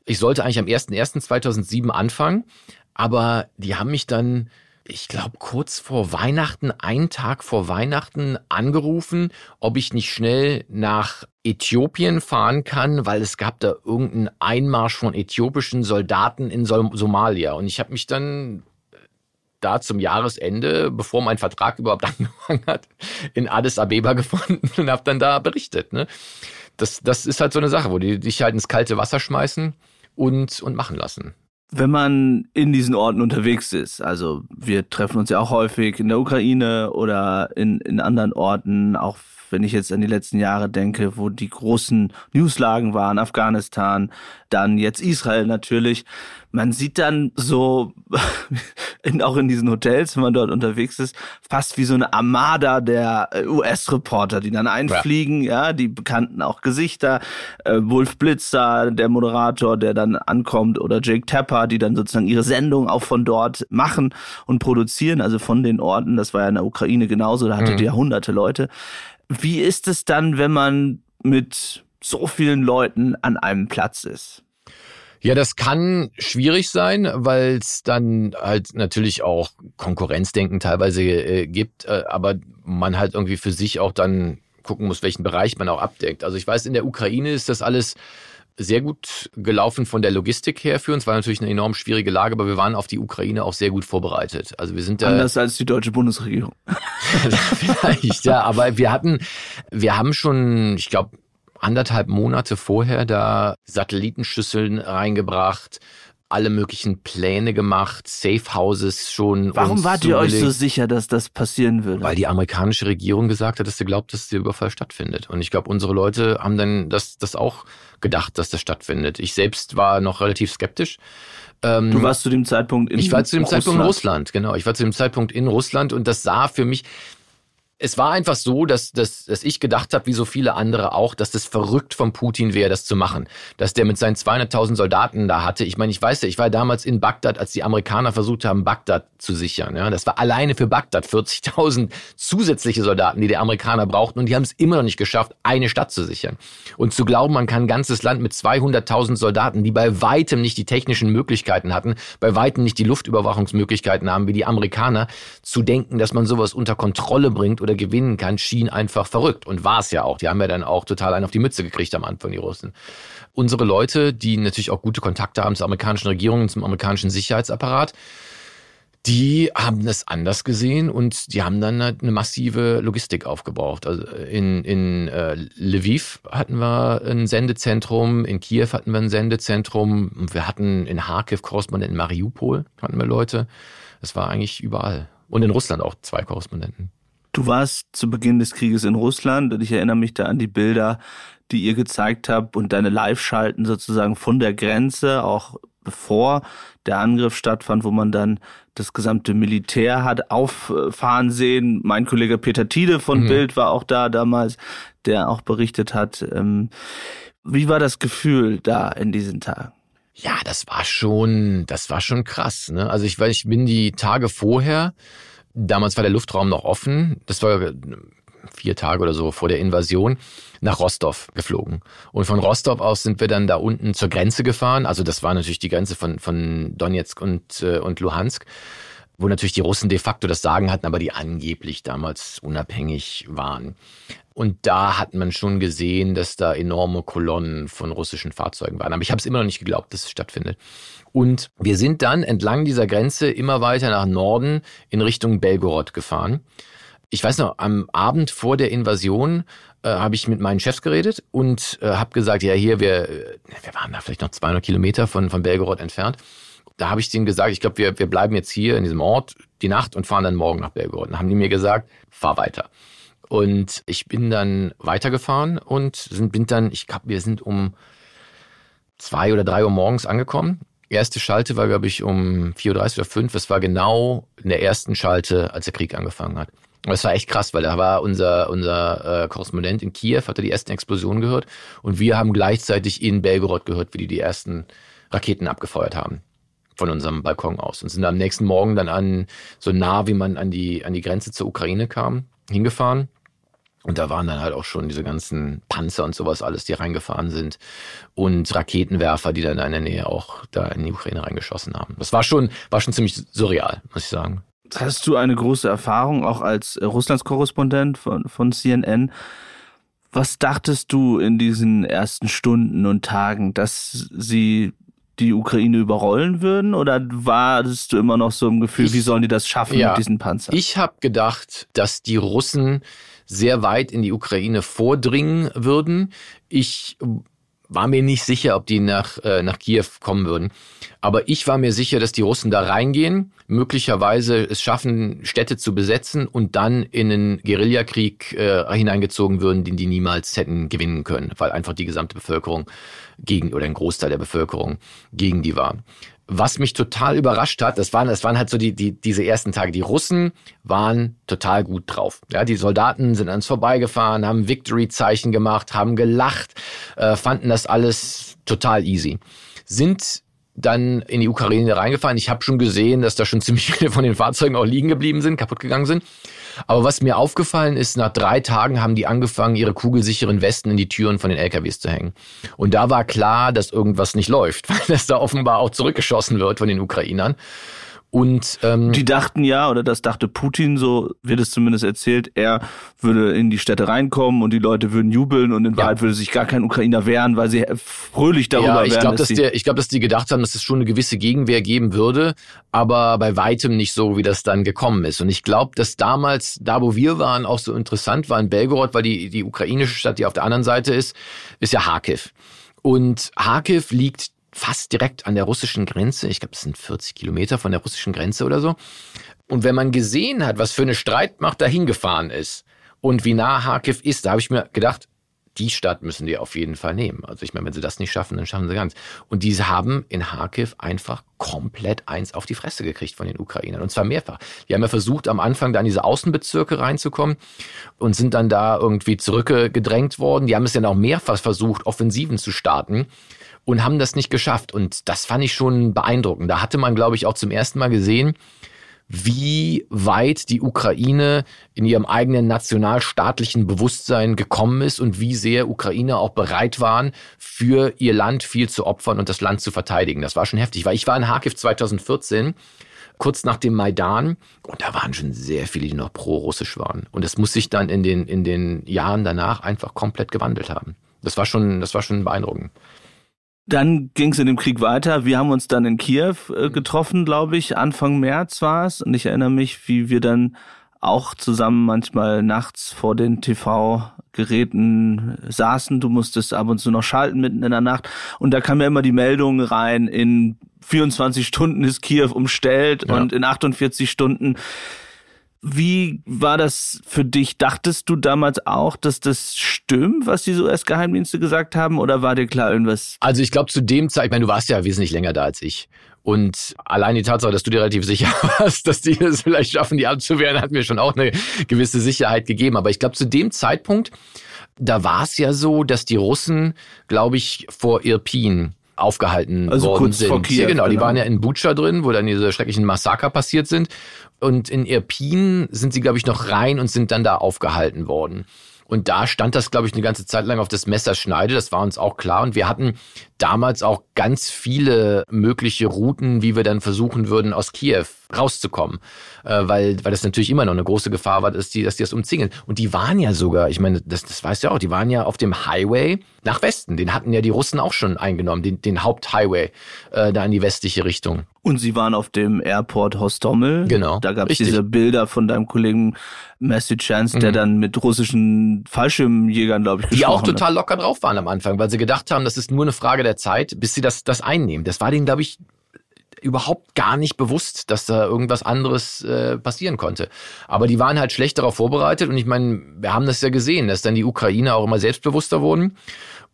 Ich sollte eigentlich am 01.01.2007 anfangen, aber die haben mich dann ich glaube, kurz vor Weihnachten, einen Tag vor Weihnachten angerufen, ob ich nicht schnell nach Äthiopien fahren kann, weil es gab da irgendeinen Einmarsch von äthiopischen Soldaten in Somalia. Und ich habe mich dann äh, da zum Jahresende, bevor mein Vertrag überhaupt [LAUGHS] angefangen hat, in Addis Abeba gefunden und habe dann da berichtet. Ne? Das, das ist halt so eine Sache, wo die dich halt ins kalte Wasser schmeißen und, und machen lassen wenn man in diesen Orten unterwegs ist, also wir treffen uns ja auch häufig in der Ukraine oder in, in anderen Orten, auch wenn ich jetzt an die letzten Jahre denke, wo die großen Newslagen waren, Afghanistan, dann jetzt Israel natürlich. Man sieht dann so, [LAUGHS] in, auch in diesen Hotels, wenn man dort unterwegs ist, fast wie so eine Armada der äh, US-Reporter, die dann einfliegen, ja. ja. die bekannten auch Gesichter, äh, Wolf Blitzer, der Moderator, der dann ankommt, oder Jake Tapper, die dann sozusagen ihre Sendung auch von dort machen und produzieren, also von den Orten. Das war ja in der Ukraine genauso, da hattet mhm. ihr hunderte Leute. Wie ist es dann, wenn man mit so vielen Leuten an einem Platz ist? Ja, das kann schwierig sein, weil es dann halt natürlich auch Konkurrenzdenken teilweise äh, gibt, äh, aber man halt irgendwie für sich auch dann gucken muss, welchen Bereich man auch abdeckt. Also ich weiß, in der Ukraine ist das alles sehr gut gelaufen von der Logistik her für uns. War natürlich eine enorm schwierige Lage, aber wir waren auf die Ukraine auch sehr gut vorbereitet. Also wir sind da anders als die deutsche Bundesregierung. [LAUGHS] Vielleicht, ja, aber wir hatten, wir haben schon, ich glaube, anderthalb Monate vorher da Satellitenschüsseln reingebracht, alle möglichen Pläne gemacht, Safe Houses schon. Warum wart ihr euch so sicher, dass das passieren würde? Weil die amerikanische Regierung gesagt hat, dass sie glaubt, dass der Überfall stattfindet. Und ich glaube, unsere Leute haben dann das, das auch gedacht, dass das stattfindet. Ich selbst war noch relativ skeptisch. Ähm, du warst zu dem Zeitpunkt in Ich war zu dem Russland. Zeitpunkt in Russland, genau. Ich war zu dem Zeitpunkt in Russland und das sah für mich, es war einfach so, dass, dass, dass ich gedacht habe, wie so viele andere auch, dass das verrückt von Putin wäre, das zu machen. Dass der mit seinen 200.000 Soldaten da hatte. Ich meine, ich weiß ja, ich war damals in Bagdad, als die Amerikaner versucht haben, Bagdad zu sichern. Ja, das war alleine für Bagdad 40.000 zusätzliche Soldaten, die der Amerikaner brauchten. Und die haben es immer noch nicht geschafft, eine Stadt zu sichern. Und zu glauben, man kann ein ganzes Land mit 200.000 Soldaten, die bei weitem nicht die technischen Möglichkeiten hatten, bei weitem nicht die Luftüberwachungsmöglichkeiten haben wie die Amerikaner, zu denken, dass man sowas unter Kontrolle bringt oder gewinnen kann, schien einfach verrückt. Und war es ja auch. Die haben ja dann auch total einen auf die Mütze gekriegt am Anfang, die Russen. Unsere Leute, die natürlich auch gute Kontakte haben zur amerikanischen Regierung und zum amerikanischen Sicherheitsapparat, die haben das anders gesehen und die haben dann halt eine massive Logistik aufgebaut. Also in, in äh, Lviv hatten wir ein Sendezentrum, in Kiew hatten wir ein Sendezentrum, wir hatten in Kharkiv Korrespondenten, in Mariupol hatten wir Leute. Es war eigentlich überall. Und in Russland auch zwei Korrespondenten. Du warst zu Beginn des Krieges in Russland und ich erinnere mich da an die Bilder, die ihr gezeigt habt und deine Live-Schalten sozusagen von der Grenze, auch bevor der Angriff stattfand, wo man dann das gesamte Militär hat auffahren sehen. Mein Kollege Peter Tiede von mhm. Bild war auch da damals, der auch berichtet hat. Ähm, wie war das Gefühl da in diesen Tagen? Ja, das war schon, das war schon krass. Ne? Also ich weiß, ich bin die Tage vorher Damals war der Luftraum noch offen. Das war vier Tage oder so vor der Invasion nach Rostov geflogen. Und von Rostov aus sind wir dann da unten zur Grenze gefahren. Also das war natürlich die Grenze von, von Donetsk und, äh, und Luhansk, wo natürlich die Russen de facto das Sagen hatten, aber die angeblich damals unabhängig waren. Und da hat man schon gesehen, dass da enorme Kolonnen von russischen Fahrzeugen waren. Aber ich habe es immer noch nicht geglaubt, dass es stattfindet. Und wir sind dann entlang dieser Grenze immer weiter nach Norden in Richtung Belgorod gefahren. Ich weiß noch, am Abend vor der Invasion äh, habe ich mit meinen Chefs geredet und äh, habe gesagt, ja hier, wir, wir waren da vielleicht noch 200 Kilometer von, von Belgorod entfernt. Da habe ich denen gesagt, ich glaube, wir, wir bleiben jetzt hier in diesem Ort die Nacht und fahren dann morgen nach Belgorod. Dann haben die mir gesagt, fahr weiter. Und ich bin dann weitergefahren und sind, bin dann, ich glaube, wir sind um zwei oder drei Uhr morgens angekommen. Erste Schalte war, glaube ich, um 4.30 Uhr oder 5. Es war genau in der ersten Schalte, als der Krieg angefangen hat. Das war echt krass, weil da war unser, unser äh, Korrespondent in Kiew, hat er die ersten Explosionen gehört und wir haben gleichzeitig in Belgorod gehört, wie die die ersten Raketen abgefeuert haben von unserem Balkon aus und sind am nächsten Morgen dann an so nah, wie man an die an die Grenze zur Ukraine kam, hingefahren. Und da waren dann halt auch schon diese ganzen Panzer und sowas alles, die reingefahren sind und Raketenwerfer, die dann in der Nähe auch da in die Ukraine reingeschossen haben. Das war schon war schon ziemlich surreal, muss ich sagen. Hast du eine große Erfahrung auch als äh, Russlandskorrespondent von, von CNN? Was dachtest du in diesen ersten Stunden und Tagen, dass sie die Ukraine überrollen würden? Oder warst du immer noch so im Gefühl, ich, wie sollen die das schaffen ja, mit diesen Panzern? Ich habe gedacht, dass die Russen sehr weit in die Ukraine vordringen würden. Ich war mir nicht sicher, ob die nach, äh, nach Kiew kommen würden. Aber ich war mir sicher, dass die Russen da reingehen, möglicherweise es schaffen, Städte zu besetzen und dann in einen Guerillakrieg äh, hineingezogen würden, den die niemals hätten gewinnen können, weil einfach die gesamte Bevölkerung gegen oder ein Großteil der Bevölkerung gegen die war. Was mich total überrascht hat, das waren, das waren halt so die, die, diese ersten Tage. Die Russen waren total gut drauf. Ja, die Soldaten sind an uns vorbeigefahren, haben Victory-Zeichen gemacht, haben gelacht, äh, fanden das alles total easy. Sind dann in die Ukraine reingefahren. Ich habe schon gesehen, dass da schon [LAUGHS] ziemlich viele von den Fahrzeugen auch liegen geblieben sind, kaputt gegangen sind. Aber was mir aufgefallen ist, nach drei Tagen haben die angefangen, ihre kugelsicheren Westen in die Türen von den LKWs zu hängen. Und da war klar, dass irgendwas nicht läuft, [LAUGHS] weil das da offenbar auch zurückgeschossen wird von den Ukrainern. Und ähm, die dachten ja, oder das dachte Putin, so wird es zumindest erzählt, er würde in die Städte reinkommen und die Leute würden jubeln und in ja. Wahrheit würde sich gar kein Ukrainer wehren, weil sie fröhlich darüber ja, ich wären. Glaub, dass, dass der, ich glaube, dass die gedacht haben, dass es schon eine gewisse Gegenwehr geben würde, aber bei weitem nicht so, wie das dann gekommen ist. Und ich glaube, dass damals, da wo wir waren, auch so interessant war in Belgorod, weil die, die ukrainische Stadt, die auf der anderen Seite ist, ist ja Kharkiv. Und Kharkiv liegt fast direkt an der russischen Grenze. Ich glaube, es sind 40 Kilometer von der russischen Grenze oder so. Und wenn man gesehen hat, was für eine Streitmacht dahin gefahren ist und wie nah Kharkiv ist, da habe ich mir gedacht, die Stadt müssen die auf jeden Fall nehmen. Also ich meine, wenn sie das nicht schaffen, dann schaffen sie ganz. Und diese haben in Kharkiv einfach komplett eins auf die Fresse gekriegt von den Ukrainern. Und zwar mehrfach. Die haben ja versucht, am Anfang da in diese Außenbezirke reinzukommen und sind dann da irgendwie zurückgedrängt worden. Die haben es ja auch mehrfach versucht, Offensiven zu starten und haben das nicht geschafft. Und das fand ich schon beeindruckend. Da hatte man, glaube ich, auch zum ersten Mal gesehen, wie weit die Ukraine in ihrem eigenen nationalstaatlichen Bewusstsein gekommen ist und wie sehr Ukrainer auch bereit waren, für ihr Land viel zu opfern und das Land zu verteidigen. Das war schon heftig, weil ich war in Kharkiv 2014 kurz nach dem Maidan und da waren schon sehr viele, die noch pro-russisch waren. Und das muss sich dann in den, in den Jahren danach einfach komplett gewandelt haben. Das war schon, das war schon beeindruckend. Dann ging es in dem Krieg weiter. Wir haben uns dann in Kiew äh, getroffen, glaube ich. Anfang März war es. Und ich erinnere mich, wie wir dann auch zusammen manchmal nachts vor den TV-Geräten saßen. Du musstest ab und zu noch schalten mitten in der Nacht. Und da kam ja immer die Meldung rein, in 24 Stunden ist Kiew umstellt ja. und in 48 Stunden wie war das für dich? Dachtest du damals auch, dass das stimmt, was die US-Geheimdienste gesagt haben, oder war dir klar irgendwas? Also ich glaube zu dem Zeit, ich meine, du warst ja wesentlich länger da als ich. Und allein die Tatsache, dass du dir relativ sicher [LAUGHS] warst, dass die es vielleicht schaffen, die abzuwehren, hat mir schon auch eine gewisse Sicherheit gegeben. Aber ich glaube, zu dem Zeitpunkt, da war es ja so, dass die Russen, glaube ich, vor Irpin aufgehalten also worden sind. Vor Kiew, ja, genau, die genau. waren ja in Bucha drin, wo dann diese schrecklichen Massaker passiert sind. Und in Irpin sind sie, glaube ich, noch rein und sind dann da aufgehalten worden. Und da stand das, glaube ich, eine ganze Zeit lang auf das Messerschneide. Das war uns auch klar. Und wir hatten damals auch ganz viele mögliche Routen, wie wir dann versuchen würden, aus Kiew rauszukommen. Äh, weil, weil das natürlich immer noch eine große Gefahr war, dass die, dass die das umzingeln. Und die waren ja sogar, ich meine, das, das weißt du ja auch, die waren ja auf dem Highway nach Westen. Den hatten ja die Russen auch schon eingenommen, den, den Haupthighway äh, da in die westliche Richtung. Und sie waren auf dem Airport Hostomel. Genau. Da gab es diese Bilder von deinem Kollegen Matthew Chance, mhm. der dann mit russischen Fallschirmjägern, glaube ich, Die auch total locker drauf waren am Anfang, weil sie gedacht haben, das ist nur eine Frage der Zeit, bis sie das, das einnehmen. Das war denen, glaube ich, überhaupt gar nicht bewusst, dass da irgendwas anderes äh, passieren konnte. Aber die waren halt schlecht darauf vorbereitet und ich meine, wir haben das ja gesehen, dass dann die Ukrainer auch immer selbstbewusster wurden.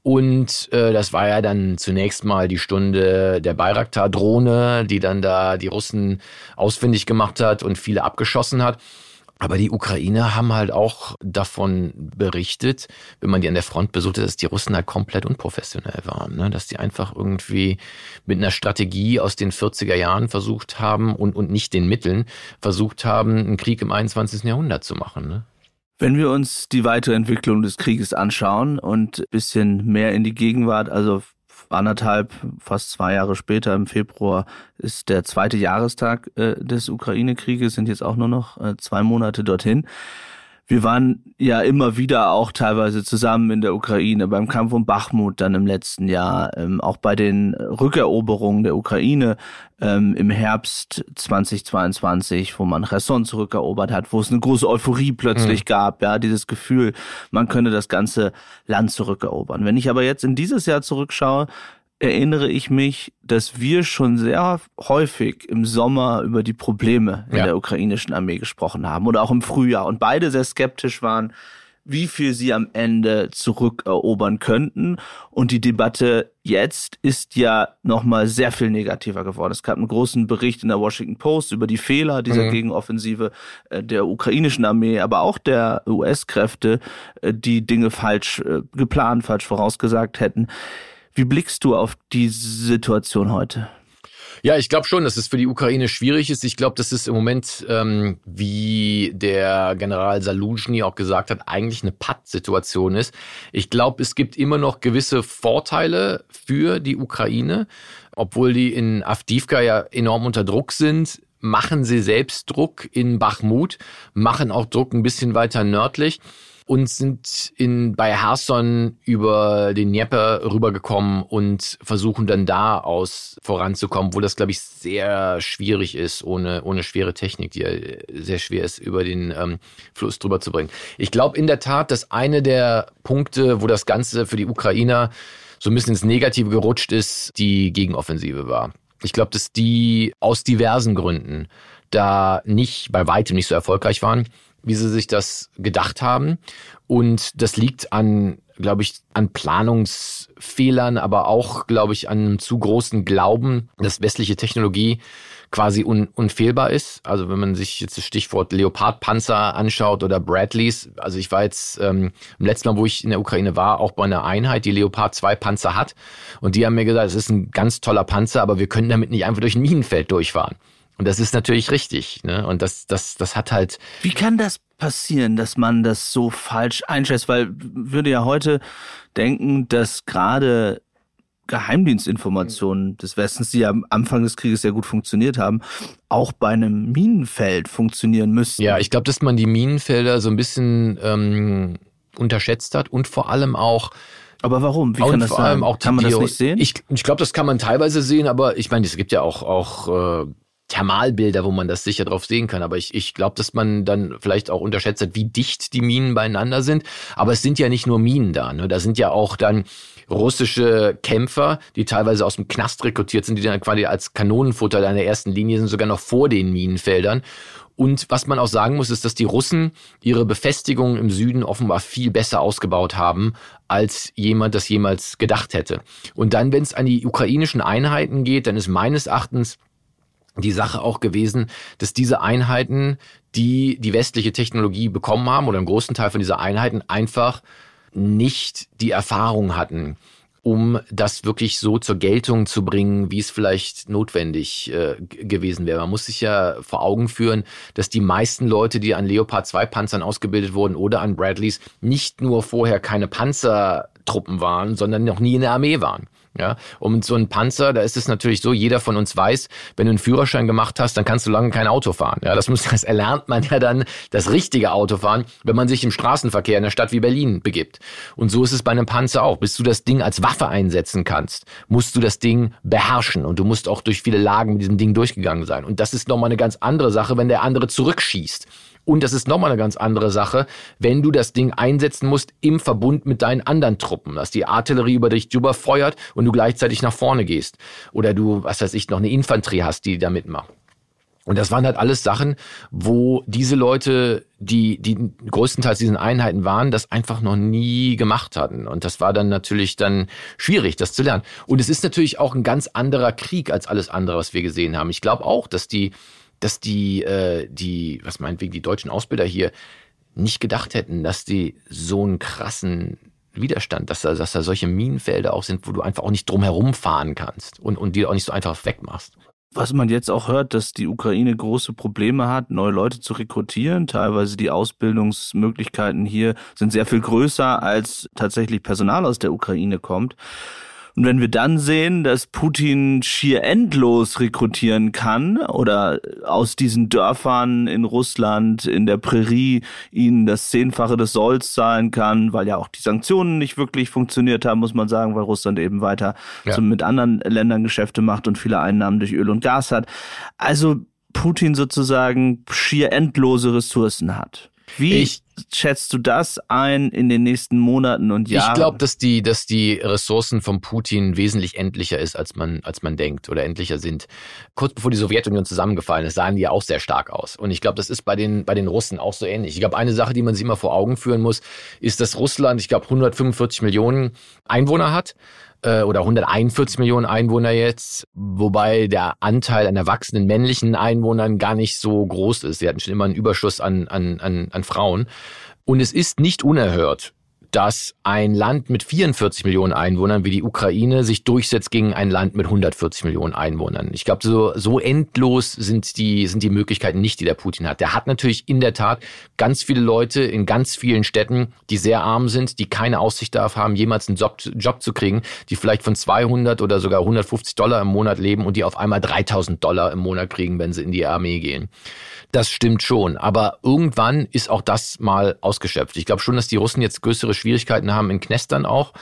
Und äh, das war ja dann zunächst mal die Stunde der Bayraktar-Drohne, die dann da die Russen ausfindig gemacht hat und viele abgeschossen hat. Aber die Ukrainer haben halt auch davon berichtet, wenn man die an der Front besuchte, dass die Russen halt komplett unprofessionell waren. Ne? Dass die einfach irgendwie mit einer Strategie aus den 40er Jahren versucht haben und, und nicht den Mitteln versucht haben, einen Krieg im 21. Jahrhundert zu machen. Ne? Wenn wir uns die weitere Entwicklung des Krieges anschauen und bisschen mehr in die Gegenwart, also anderthalb, fast zwei Jahre später im Februar ist der zweite Jahrestag äh, des Ukraine-Krieges, sind jetzt auch nur noch äh, zwei Monate dorthin wir waren ja immer wieder auch teilweise zusammen in der Ukraine, beim Kampf um Bachmut dann im letzten Jahr, ähm, auch bei den Rückeroberungen der Ukraine ähm, im Herbst 2022, wo man Cherson zurückerobert hat, wo es eine große Euphorie plötzlich mhm. gab, ja, dieses Gefühl, man könne das ganze Land zurückerobern. Wenn ich aber jetzt in dieses Jahr zurückschaue, erinnere ich mich, dass wir schon sehr häufig im Sommer über die Probleme in ja. der ukrainischen Armee gesprochen haben oder auch im Frühjahr und beide sehr skeptisch waren, wie viel sie am Ende zurückerobern könnten. Und die Debatte jetzt ist ja nochmal sehr viel negativer geworden. Es gab einen großen Bericht in der Washington Post über die Fehler dieser mhm. Gegenoffensive äh, der ukrainischen Armee, aber auch der US-Kräfte, äh, die Dinge falsch äh, geplant, falsch vorausgesagt hätten. Wie blickst du auf die Situation heute? Ja, ich glaube schon, dass es für die Ukraine schwierig ist. Ich glaube, dass es im Moment, ähm, wie der General Saluzhny auch gesagt hat, eigentlich eine Patt-Situation ist. Ich glaube, es gibt immer noch gewisse Vorteile für die Ukraine, obwohl die in Avdivka ja enorm unter Druck sind. Machen sie selbst Druck in Bachmut, machen auch Druck ein bisschen weiter nördlich und sind in, bei Herson über den Dnieper rübergekommen und versuchen dann da aus voranzukommen, wo das, glaube ich, sehr schwierig ist, ohne, ohne schwere Technik, die ja sehr schwer ist, über den ähm, Fluss drüber zu bringen. Ich glaube in der Tat, dass eine der Punkte, wo das Ganze für die Ukrainer so ein bisschen ins Negative gerutscht ist, die Gegenoffensive war. Ich glaube, dass die aus diversen Gründen da nicht, bei weitem nicht so erfolgreich waren wie sie sich das gedacht haben. Und das liegt an, glaube ich, an Planungsfehlern, aber auch, glaube ich, an einem zu großen Glauben, dass westliche Technologie quasi un unfehlbar ist. Also wenn man sich jetzt das Stichwort Leopardpanzer anschaut oder Bradleys, also ich war jetzt ähm, im letzten Mal, wo ich in der Ukraine war, auch bei einer Einheit, die Leopard 2 Panzer hat. Und die haben mir gesagt, es ist ein ganz toller Panzer, aber wir können damit nicht einfach durch ein Minenfeld durchfahren. Und das ist natürlich richtig. Ne? Und das, das, das hat halt. Wie kann das passieren, dass man das so falsch einschätzt? Weil würde ja heute denken, dass gerade Geheimdienstinformationen des Westens, die ja am Anfang des Krieges sehr gut funktioniert haben, auch bei einem Minenfeld funktionieren müssten. Ja, ich glaube, dass man die Minenfelder so ein bisschen ähm, unterschätzt hat und vor allem auch aber warum? Wie kann das sein? kann man das nicht sehen? Ich, ich glaube, das kann man teilweise sehen, aber ich meine, es gibt ja auch, auch äh, Thermalbilder, wo man das sicher drauf sehen kann. Aber ich, ich glaube, dass man dann vielleicht auch unterschätzt hat, wie dicht die Minen beieinander sind. Aber es sind ja nicht nur Minen da. Ne? Da sind ja auch dann russische Kämpfer, die teilweise aus dem Knast rekrutiert sind, die dann quasi als Kanonenfutter in der ersten Linie sind, sogar noch vor den Minenfeldern. Und was man auch sagen muss, ist, dass die Russen ihre Befestigungen im Süden offenbar viel besser ausgebaut haben, als jemand das jemals gedacht hätte. Und dann, wenn es an die ukrainischen Einheiten geht, dann ist meines Erachtens die Sache auch gewesen, dass diese Einheiten, die die westliche Technologie bekommen haben oder einen großen Teil von dieser Einheiten einfach nicht die Erfahrung hatten, um das wirklich so zur Geltung zu bringen, wie es vielleicht notwendig äh, gewesen wäre. Man muss sich ja vor Augen führen, dass die meisten Leute, die an Leopard 2 Panzern ausgebildet wurden oder an Bradleys, nicht nur vorher keine Panzertruppen waren, sondern noch nie in der Armee waren. Ja, und so ein Panzer, da ist es natürlich so, jeder von uns weiß, wenn du einen Führerschein gemacht hast, dann kannst du lange kein Auto fahren. Ja, das muss, [LAUGHS] das erlernt man ja dann, das richtige Autofahren, wenn man sich im Straßenverkehr in einer Stadt wie Berlin begibt. Und so ist es bei einem Panzer auch. Bis du das Ding als Waffe einsetzen kannst, musst du das Ding beherrschen und du musst auch durch viele Lagen mit diesem Ding durchgegangen sein. Und das ist nochmal eine ganz andere Sache, wenn der andere zurückschießt Und das ist nochmal eine ganz andere Sache, wenn du das Ding einsetzen musst im Verbund mit deinen anderen Truppen, dass die Artillerie über dich drüber feuert und du gleichzeitig nach vorne gehst. Oder du, was weiß ich, noch eine Infanterie hast, die da mitmacht. Und das waren halt alles Sachen, wo diese Leute, die, die größtenteils diesen Einheiten waren, das einfach noch nie gemacht hatten. Und das war dann natürlich dann schwierig, das zu lernen. Und es ist natürlich auch ein ganz anderer Krieg als alles andere, was wir gesehen haben. Ich glaube auch, dass die, dass die, äh, die, was meinetwegen die deutschen Ausbilder hier nicht gedacht hätten, dass die so einen krassen Widerstand, dass da, dass da solche Minenfelder auch sind, wo du einfach auch nicht drumherum fahren kannst und, und die auch nicht so einfach wegmachst was man jetzt auch hört, dass die Ukraine große Probleme hat, neue Leute zu rekrutieren. Teilweise die Ausbildungsmöglichkeiten hier sind sehr viel größer, als tatsächlich Personal aus der Ukraine kommt. Und wenn wir dann sehen, dass Putin schier endlos rekrutieren kann oder aus diesen Dörfern in Russland, in der Prärie, ihnen das Zehnfache des Solls zahlen kann, weil ja auch die Sanktionen nicht wirklich funktioniert haben, muss man sagen, weil Russland eben weiter ja. mit anderen Ländern Geschäfte macht und viele Einnahmen durch Öl und Gas hat. Also Putin sozusagen schier endlose Ressourcen hat. Wie ich, schätzt du das ein in den nächsten Monaten und Jahren? Ich glaube, dass die, dass die Ressourcen von Putin wesentlich endlicher ist, als man, als man denkt oder endlicher sind. Kurz bevor die Sowjetunion zusammengefallen ist, sahen die ja auch sehr stark aus. Und ich glaube, das ist bei den, bei den Russen auch so ähnlich. Ich glaube, eine Sache, die man sich immer vor Augen führen muss, ist, dass Russland, ich glaube, 145 Millionen Einwohner hat äh, oder 141 Millionen Einwohner jetzt, wobei der Anteil an erwachsenen männlichen Einwohnern gar nicht so groß ist. Sie hatten schon immer einen Überschuss an, an, an, an Frauen. Und es ist nicht unerhört, dass ein Land mit 44 Millionen Einwohnern wie die Ukraine sich durchsetzt gegen ein Land mit 140 Millionen Einwohnern. Ich glaube, so, so endlos sind die, sind die Möglichkeiten nicht, die der Putin hat. Der hat natürlich in der Tat ganz viele Leute in ganz vielen Städten, die sehr arm sind, die keine Aussicht darauf haben, jemals einen Job, Job zu kriegen, die vielleicht von 200 oder sogar 150 Dollar im Monat leben und die auf einmal 3000 Dollar im Monat kriegen, wenn sie in die Armee gehen. Das stimmt schon. Aber irgendwann ist auch das mal ausgeschöpft. Ich glaube schon, dass die Russen jetzt größere Schwierigkeiten haben, in Knestern auch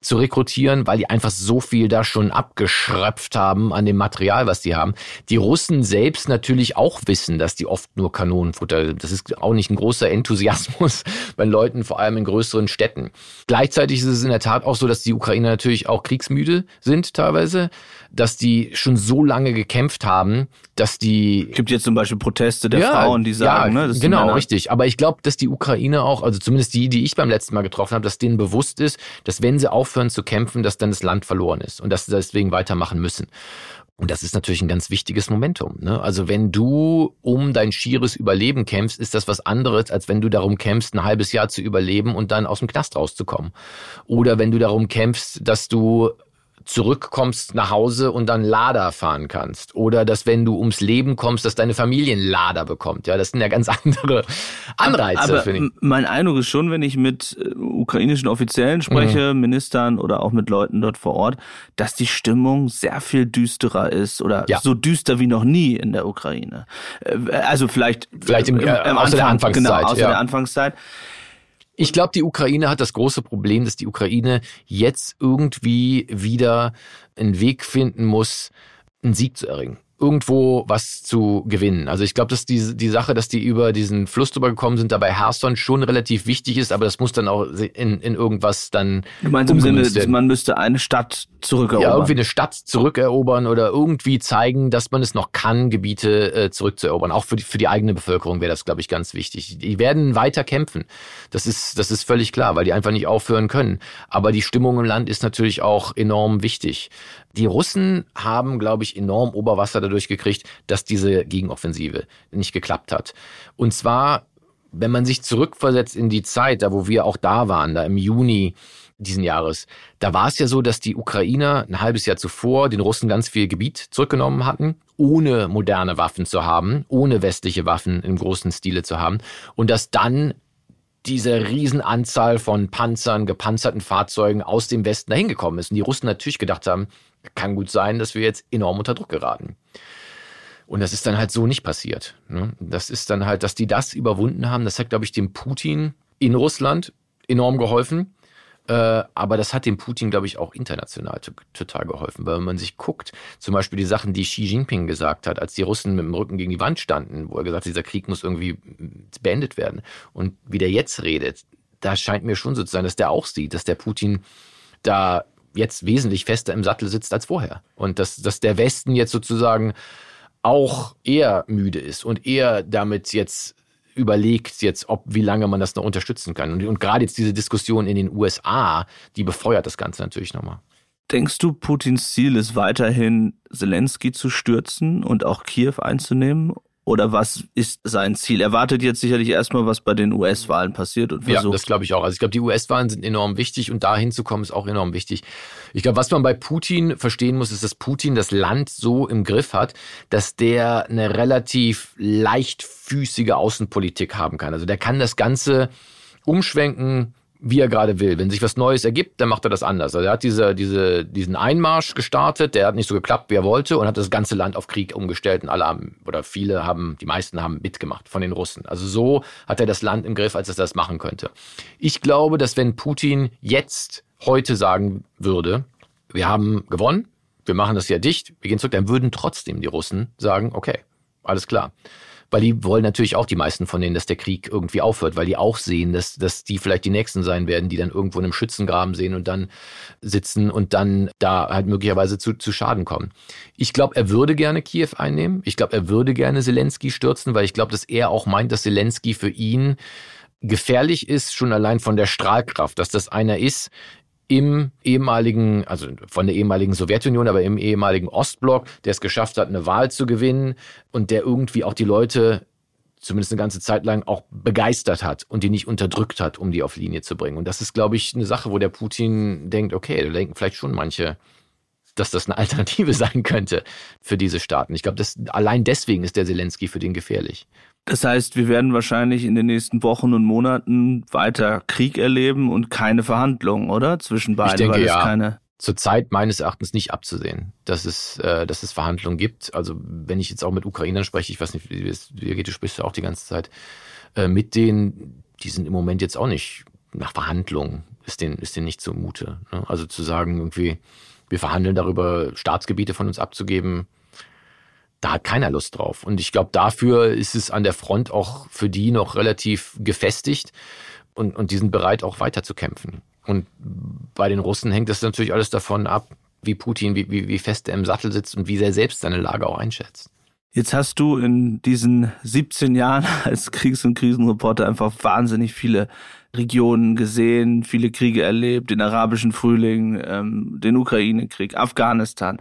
zu rekrutieren, weil die einfach so viel da schon abgeschröpft haben an dem Material, was die haben. Die Russen selbst natürlich auch wissen, dass die oft nur Kanonenfutter, das ist auch nicht ein großer Enthusiasmus [LAUGHS] bei Leuten, vor allem in größeren Städten. Gleichzeitig ist es in der Tat auch so, dass die Ukrainer natürlich auch kriegsmüde sind teilweise dass die schon so lange gekämpft haben, dass die. Es gibt jetzt zum Beispiel Proteste der ja, Frauen, die sagen, ja, ne? genau, richtig. Aber ich glaube, dass die Ukraine auch, also zumindest die, die ich beim letzten Mal getroffen habe, dass denen bewusst ist, dass wenn sie aufhören zu kämpfen, dass dann das Land verloren ist und dass sie deswegen weitermachen müssen. Und das ist natürlich ein ganz wichtiges Momentum. Ne? Also wenn du um dein schieres Überleben kämpfst, ist das was anderes, als wenn du darum kämpfst, ein halbes Jahr zu überleben und dann aus dem Knast rauszukommen. Oder wenn du darum kämpfst, dass du zurückkommst nach Hause und dann Lader fahren kannst. Oder dass wenn du ums Leben kommst, dass deine Familie einen Lader bekommt. Ja, das sind ja ganz [LAUGHS] andere Anreize. Aber, aber mein Eindruck ist schon, wenn ich mit äh, ukrainischen Offiziellen spreche, mhm. Ministern oder auch mit Leuten dort vor Ort, dass die Stimmung sehr viel düsterer ist oder ja. so düster wie noch nie in der Ukraine. Äh, also vielleicht, vielleicht im, äh, im, im Anfang, außer der Anfangszeit. Genau, außer ja. der Anfangszeit. Ich glaube, die Ukraine hat das große Problem, dass die Ukraine jetzt irgendwie wieder einen Weg finden muss, einen Sieg zu erringen irgendwo was zu gewinnen. Also ich glaube, dass die, die Sache, dass die über diesen Fluss drüber gekommen sind, dabei Herson schon relativ wichtig ist, aber das muss dann auch in, in irgendwas dann. Du meinst im Sinne, werden. man müsste eine Stadt zurückerobern? Ja, irgendwie eine Stadt zurückerobern oder irgendwie zeigen, dass man es noch kann, Gebiete äh, zurückzuerobern. Auch für die, für die eigene Bevölkerung wäre das, glaube ich, ganz wichtig. Die werden weiter kämpfen. Das ist, das ist völlig klar, weil die einfach nicht aufhören können. Aber die Stimmung im Land ist natürlich auch enorm wichtig. Die Russen haben, glaube ich, enorm Oberwasser dadurch gekriegt, dass diese Gegenoffensive nicht geklappt hat. Und zwar, wenn man sich zurückversetzt in die Zeit, da wo wir auch da waren, da im Juni diesen Jahres, da war es ja so, dass die Ukrainer ein halbes Jahr zuvor den Russen ganz viel Gebiet zurückgenommen hatten, ohne moderne Waffen zu haben, ohne westliche Waffen im großen Stile zu haben und dass dann diese Riesenanzahl von Panzern, gepanzerten Fahrzeugen aus dem Westen dahin gekommen ist. Und die Russen natürlich gedacht haben, kann gut sein, dass wir jetzt enorm unter Druck geraten. Und das ist dann halt so nicht passiert. Ne? Das ist dann halt, dass die das überwunden haben. Das hat, glaube ich, dem Putin in Russland enorm geholfen. Äh, aber das hat dem Putin, glaube ich, auch international total geholfen, weil wenn man sich guckt, zum Beispiel die Sachen, die Xi Jinping gesagt hat, als die Russen mit dem Rücken gegen die Wand standen, wo er gesagt hat, dieser Krieg muss irgendwie beendet werden. Und wie der jetzt redet, da scheint mir schon so zu sein, dass der auch sieht, dass der Putin da jetzt wesentlich fester im Sattel sitzt als vorher. Und dass, dass der Westen jetzt sozusagen auch eher müde ist und eher damit jetzt überlegt jetzt, ob wie lange man das noch unterstützen kann. Und, und gerade jetzt diese Diskussion in den USA, die befeuert das Ganze natürlich nochmal. Denkst du, Putins Ziel ist weiterhin, Zelensky zu stürzen und auch Kiew einzunehmen? Oder was ist sein Ziel? Er wartet jetzt sicherlich erstmal, was bei den US-Wahlen passiert und versucht. Ja, das glaube ich auch. Also ich glaube, die US-Wahlen sind enorm wichtig und da hinzukommen ist auch enorm wichtig. Ich glaube, was man bei Putin verstehen muss, ist, dass Putin das Land so im Griff hat, dass der eine relativ leichtfüßige Außenpolitik haben kann. Also der kann das Ganze umschwenken, wie er gerade will. Wenn sich was Neues ergibt, dann macht er das anders. Also er hat diese, diese, diesen Einmarsch gestartet, der hat nicht so geklappt, wie er wollte und hat das ganze Land auf Krieg umgestellt und alle haben, oder viele haben, die meisten haben mitgemacht von den Russen. Also so hat er das Land im Griff, als er das machen könnte. Ich glaube, dass wenn Putin jetzt heute sagen würde, wir haben gewonnen, wir machen das ja dicht, wir gehen zurück, dann würden trotzdem die Russen sagen, okay, alles klar weil die wollen natürlich auch die meisten von denen, dass der Krieg irgendwie aufhört, weil die auch sehen, dass, dass die vielleicht die Nächsten sein werden, die dann irgendwo in einem Schützengraben sehen und dann sitzen und dann da halt möglicherweise zu, zu Schaden kommen. Ich glaube, er würde gerne Kiew einnehmen. Ich glaube, er würde gerne Zelensky stürzen, weil ich glaube, dass er auch meint, dass Zelensky für ihn gefährlich ist, schon allein von der Strahlkraft, dass das einer ist, im ehemaligen, also von der ehemaligen Sowjetunion, aber im ehemaligen Ostblock, der es geschafft hat, eine Wahl zu gewinnen und der irgendwie auch die Leute zumindest eine ganze Zeit lang auch begeistert hat und die nicht unterdrückt hat, um die auf Linie zu bringen. Und das ist, glaube ich, eine Sache, wo der Putin denkt, okay, da denken vielleicht schon manche, dass das eine [LAUGHS] Alternative sein könnte für diese Staaten. Ich glaube, allein deswegen ist der Zelensky für den gefährlich. Das heißt, wir werden wahrscheinlich in den nächsten Wochen und Monaten weiter Krieg erleben und keine Verhandlungen, oder? Zwischen beiden, ich denke, weil es ja. keine zurzeit meines Erachtens nicht abzusehen, dass es, äh, dass es Verhandlungen gibt. Also wenn ich jetzt auch mit Ukrainern spreche, ich weiß nicht, wie, du sprichst ja auch die ganze Zeit äh, mit denen, die sind im Moment jetzt auch nicht nach Verhandlungen, ist denen, ist denen nicht zumute. Ne? Also zu sagen, irgendwie, wir verhandeln darüber, Staatsgebiete von uns abzugeben, da hat keiner Lust drauf. Und ich glaube, dafür ist es an der Front auch für die noch relativ gefestigt und, und die sind bereit, auch weiter zu kämpfen. Und bei den Russen hängt das natürlich alles davon ab, wie Putin, wie, wie, wie fest er im Sattel sitzt und wie sehr selbst seine Lage auch einschätzt. Jetzt hast du in diesen 17 Jahren als Kriegs- und Krisenreporter einfach wahnsinnig viele Regionen gesehen, viele Kriege erlebt, den arabischen Frühling, ähm, den Ukraine-Krieg, Afghanistan,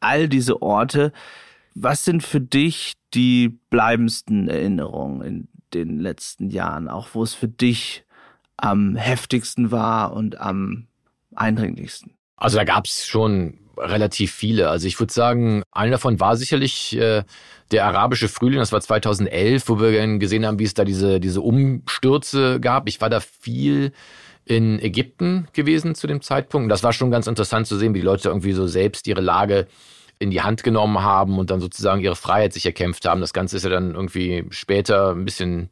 all diese Orte. Was sind für dich die bleibendsten Erinnerungen in den letzten Jahren, auch wo es für dich am heftigsten war und am eindringlichsten? Also da gab es schon relativ viele. Also ich würde sagen, einer davon war sicherlich äh, der arabische Frühling, das war 2011, wo wir gesehen haben, wie es da diese, diese Umstürze gab. Ich war da viel in Ägypten gewesen zu dem Zeitpunkt. Das war schon ganz interessant zu sehen, wie die Leute irgendwie so selbst ihre Lage in die Hand genommen haben und dann sozusagen ihre Freiheit sich erkämpft haben. Das Ganze ist ja dann irgendwie später ein bisschen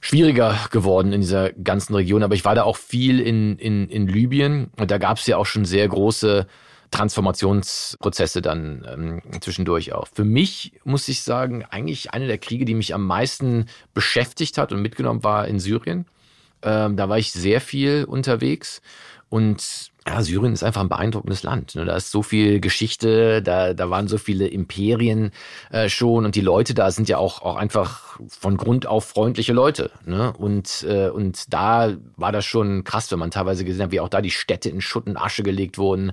schwieriger geworden in dieser ganzen Region. Aber ich war da auch viel in, in, in Libyen und da gab es ja auch schon sehr große Transformationsprozesse dann ähm, zwischendurch auch. Für mich muss ich sagen, eigentlich eine der Kriege, die mich am meisten beschäftigt hat und mitgenommen war in Syrien. Ähm, da war ich sehr viel unterwegs und ja, Syrien ist einfach ein beeindruckendes Land. Ne? Da ist so viel Geschichte, da, da waren so viele Imperien äh, schon und die Leute da sind ja auch, auch einfach von Grund auf freundliche Leute. Ne? Und, äh, und da war das schon krass, wenn man teilweise gesehen hat, wie auch da die Städte in Schutt und Asche gelegt wurden,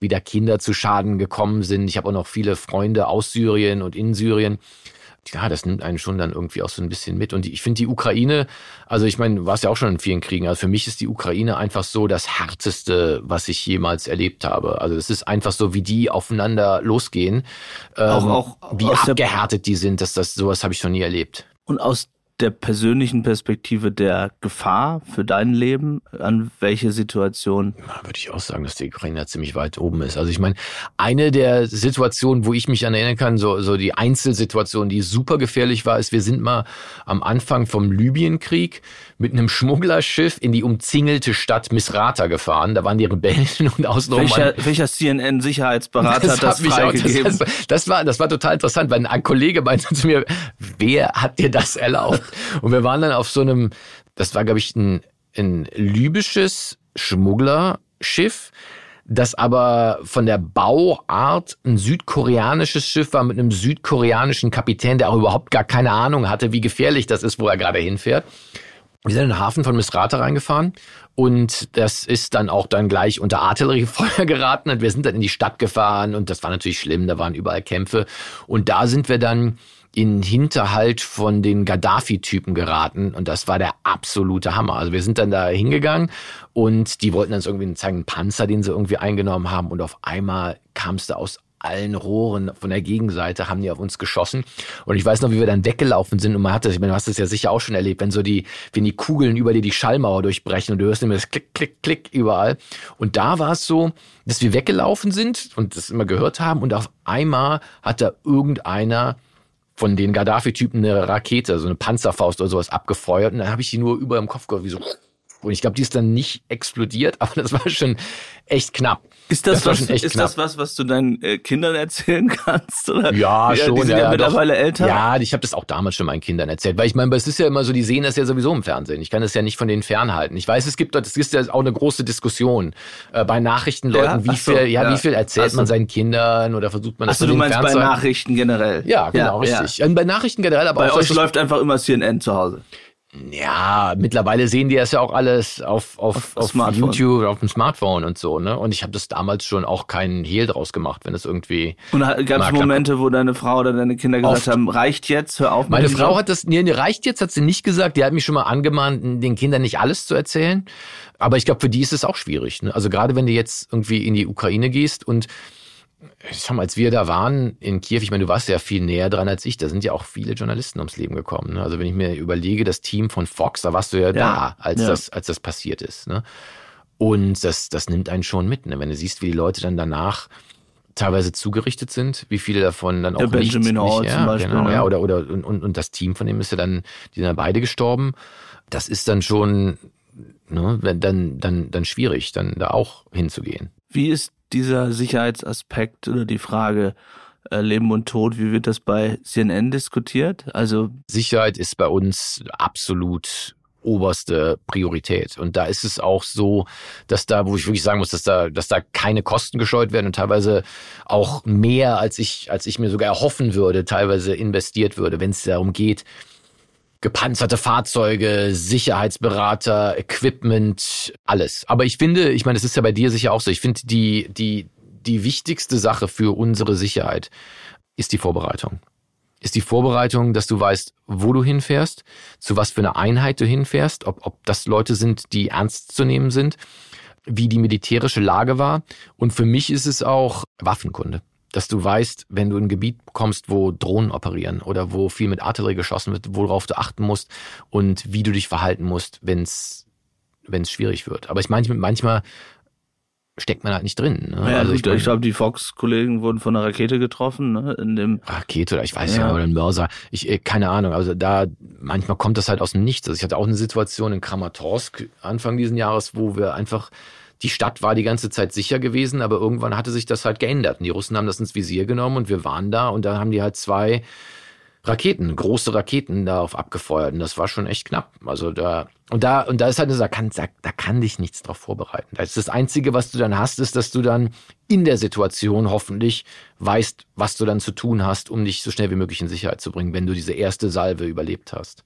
wie da Kinder zu Schaden gekommen sind. Ich habe auch noch viele Freunde aus Syrien und in Syrien ja, das nimmt einen schon dann irgendwie auch so ein bisschen mit. Und ich finde die Ukraine, also ich meine, du warst ja auch schon in vielen Kriegen, also für mich ist die Ukraine einfach so das Härteste, was ich jemals erlebt habe. Also es ist einfach so, wie die aufeinander losgehen, auch, ähm, auch wie abgehärtet die sind, dass das sowas habe ich schon nie erlebt. Und aus der persönlichen Perspektive der Gefahr für dein Leben? An welche Situation? Ja, würde ich auch sagen, dass die Ukraine da ziemlich weit oben ist. Also ich meine, eine der Situationen, wo ich mich an erinnern kann, so, so die Einzelsituation, die super gefährlich war, ist, wir sind mal am Anfang vom Libyenkrieg mit einem Schmugglerschiff in die umzingelte Stadt Misrata gefahren. Da waren die Rebellen [LAUGHS] und außenrum. Welcher, welcher CNN-Sicherheitsberater hat das freigegeben? Auch, das, das, war, das war total interessant, weil ein Kollege meinte zu mir, wer hat dir das erlaubt? Und wir waren dann auf so einem, das war, glaube ich, ein, ein libysches Schmugglerschiff, das aber von der Bauart ein südkoreanisches Schiff war mit einem südkoreanischen Kapitän, der auch überhaupt gar keine Ahnung hatte, wie gefährlich das ist, wo er gerade hinfährt. Wir sind in den Hafen von Misrata reingefahren und das ist dann auch dann gleich unter Artilleriefeuer [LAUGHS] geraten und wir sind dann in die Stadt gefahren und das war natürlich schlimm, da waren überall Kämpfe und da sind wir dann in Hinterhalt von den Gaddafi-Typen geraten und das war der absolute Hammer. Also wir sind dann da hingegangen und die wollten uns irgendwie zeigen, einen Panzer, den sie irgendwie eingenommen haben und auf einmal kam es da aus allen Rohren von der Gegenseite haben die auf uns geschossen. Und ich weiß noch, wie wir dann weggelaufen sind und man hat das, ich meine, du hast das ja sicher auch schon erlebt, wenn so die, wenn die Kugeln über dir die Schallmauer durchbrechen und du hörst immer das Klick, Klick, Klick überall. Und da war es so, dass wir weggelaufen sind und das immer gehört haben und auf einmal hat da irgendeiner von den Gaddafi-Typen eine Rakete, so eine Panzerfaust oder sowas abgefeuert. Und dann habe ich die nur über im Kopf gehört, wie so und ich glaube, die ist dann nicht explodiert, [LAUGHS] aber das war schon echt knapp. Ist das, das was, ist knapp. das was, was du deinen äh, Kindern erzählen [LAUGHS] kannst? Oder? Ja, ja schon. Die sind ja, ja mittlerweile doch. älter. Ja, ich habe das auch damals schon meinen Kindern erzählt. Weil ich meine, es ist ja immer so, die sehen das ja sowieso im Fernsehen. Ich kann das ja nicht von denen fernhalten. Ich weiß, es gibt dort, es ist ja auch eine große Diskussion äh, bei Nachrichtenleuten, ja? wie viel, so, ja, wie viel erzählt so. man seinen Kindern oder versucht man das Achso, du meinst bei Nachrichten generell? Ja, genau, richtig. Bei Nachrichten generell, aber. Bei euch läuft einfach immer CNN zu Hause. Ja, mittleile sehen die das ja auch alles auf, auf, auf, auf YouTube, auf dem Smartphone und so, ne? Und ich habe das damals schon auch keinen Hehl draus gemacht, wenn es irgendwie. Und gab es Momente, wo deine Frau oder deine Kinder gesagt Oft. haben, reicht jetzt, hör auf. Meine Frau Job? hat das, nee, reicht jetzt, hat sie nicht gesagt. Die hat mich schon mal angemahnt, den Kindern nicht alles zu erzählen. Aber ich glaube, für die ist es auch schwierig. Ne? Also gerade wenn du jetzt irgendwie in die Ukraine gehst und ich sag mal, als wir da waren in Kiew, ich meine, du warst ja viel näher dran als ich, da sind ja auch viele Journalisten ums Leben gekommen. Ne? Also wenn ich mir überlege, das Team von Fox, da warst du ja, ja. da, als, ja. Das, als das passiert ist. Ne? Und das, das nimmt einen schon mit, ne? wenn du siehst, wie die Leute dann danach teilweise zugerichtet sind, wie viele davon dann auch Der nicht, Benjamin Hall nicht, ja, zum Beispiel, genau, ne? ja, oder oder und, und das Team von dem ist ja dann, die sind ja beide gestorben. Das ist dann schon, ne, dann dann dann schwierig, dann da auch hinzugehen. Wie ist dieser Sicherheitsaspekt oder die Frage äh, Leben und Tod, wie wird das bei CNN diskutiert? Also Sicherheit ist bei uns absolut oberste Priorität. Und da ist es auch so, dass da, wo ich wirklich sagen muss, dass da, dass da keine Kosten gescheut werden und teilweise auch mehr, als ich, als ich mir sogar erhoffen würde, teilweise investiert würde, wenn es darum geht, gepanzerte Fahrzeuge, Sicherheitsberater, Equipment, alles. Aber ich finde, ich meine, es ist ja bei dir sicher auch so, ich finde, die, die, die wichtigste Sache für unsere Sicherheit ist die Vorbereitung. Ist die Vorbereitung, dass du weißt, wo du hinfährst, zu was für eine Einheit du hinfährst, ob, ob das Leute sind, die ernst zu nehmen sind, wie die militärische Lage war. Und für mich ist es auch Waffenkunde dass du weißt, wenn du in ein Gebiet kommst, wo Drohnen operieren oder wo viel mit Artillerie geschossen wird, worauf du achten musst und wie du dich verhalten musst, wenn es schwierig wird. Aber ich meine, manchmal steckt man halt nicht drin. Ne? Ja, also ich, ich glaube, die Fox-Kollegen wurden von einer Rakete getroffen, ne? In dem Rakete oder ich weiß ja, ja oder ein Mörser. Ich äh, keine Ahnung. Also da manchmal kommt das halt aus dem Nichts. Also ich hatte auch eine Situation in Kramatorsk Anfang diesen Jahres, wo wir einfach die Stadt war die ganze Zeit sicher gewesen, aber irgendwann hatte sich das halt geändert. Und die Russen haben das ins Visier genommen und wir waren da und da haben die halt zwei Raketen, große Raketen darauf abgefeuert. Und das war schon echt knapp. Also da, und da, und da ist halt, da kann, da, da kann dich nichts drauf vorbereiten. Das, das Einzige, was du dann hast, ist, dass du dann in der Situation hoffentlich weißt, was du dann zu tun hast, um dich so schnell wie möglich in Sicherheit zu bringen, wenn du diese erste Salve überlebt hast.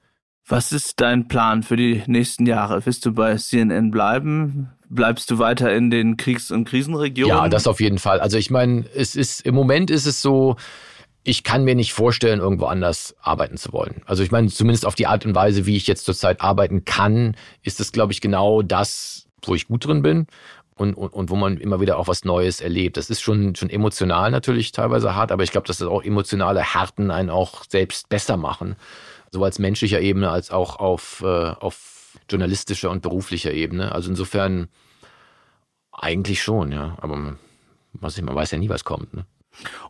Was ist dein Plan für die nächsten Jahre? Willst du bei CNN bleiben? Bleibst du weiter in den Kriegs- und Krisenregionen? Ja, das auf jeden Fall. Also ich meine, es ist im Moment ist es so, ich kann mir nicht vorstellen, irgendwo anders arbeiten zu wollen. Also ich meine, zumindest auf die Art und Weise, wie ich jetzt zurzeit arbeiten kann, ist es, glaube ich, genau das, wo ich gut drin bin. Und, und, und wo man immer wieder auch was Neues erlebt. Das ist schon, schon emotional natürlich teilweise hart, aber ich glaube, dass das auch emotionale Härten einen auch selbst besser machen so als menschlicher Ebene als auch auf, äh, auf journalistischer und beruflicher Ebene. Also insofern eigentlich schon, ja. Aber man, man weiß ja nie, was kommt. Ne?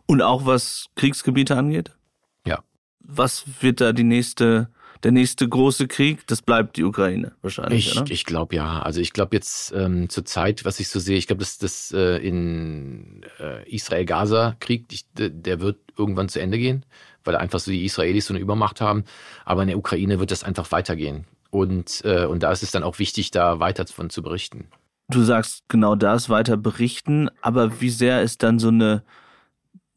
Und auch was Kriegsgebiete angeht? Ja. Was wird da die nächste der nächste große Krieg, das bleibt die Ukraine wahrscheinlich. Ich, ich glaube ja. Also ich glaube jetzt ähm, zur Zeit, was ich so sehe, ich glaube, dass das äh, in äh, Israel-Gaza-Krieg, der wird irgendwann zu Ende gehen, weil einfach so die Israelis so eine Übermacht haben. Aber in der Ukraine wird das einfach weitergehen. Und, äh, und da ist es dann auch wichtig, da weiter von zu berichten. Du sagst genau das, weiter berichten, aber wie sehr ist dann so eine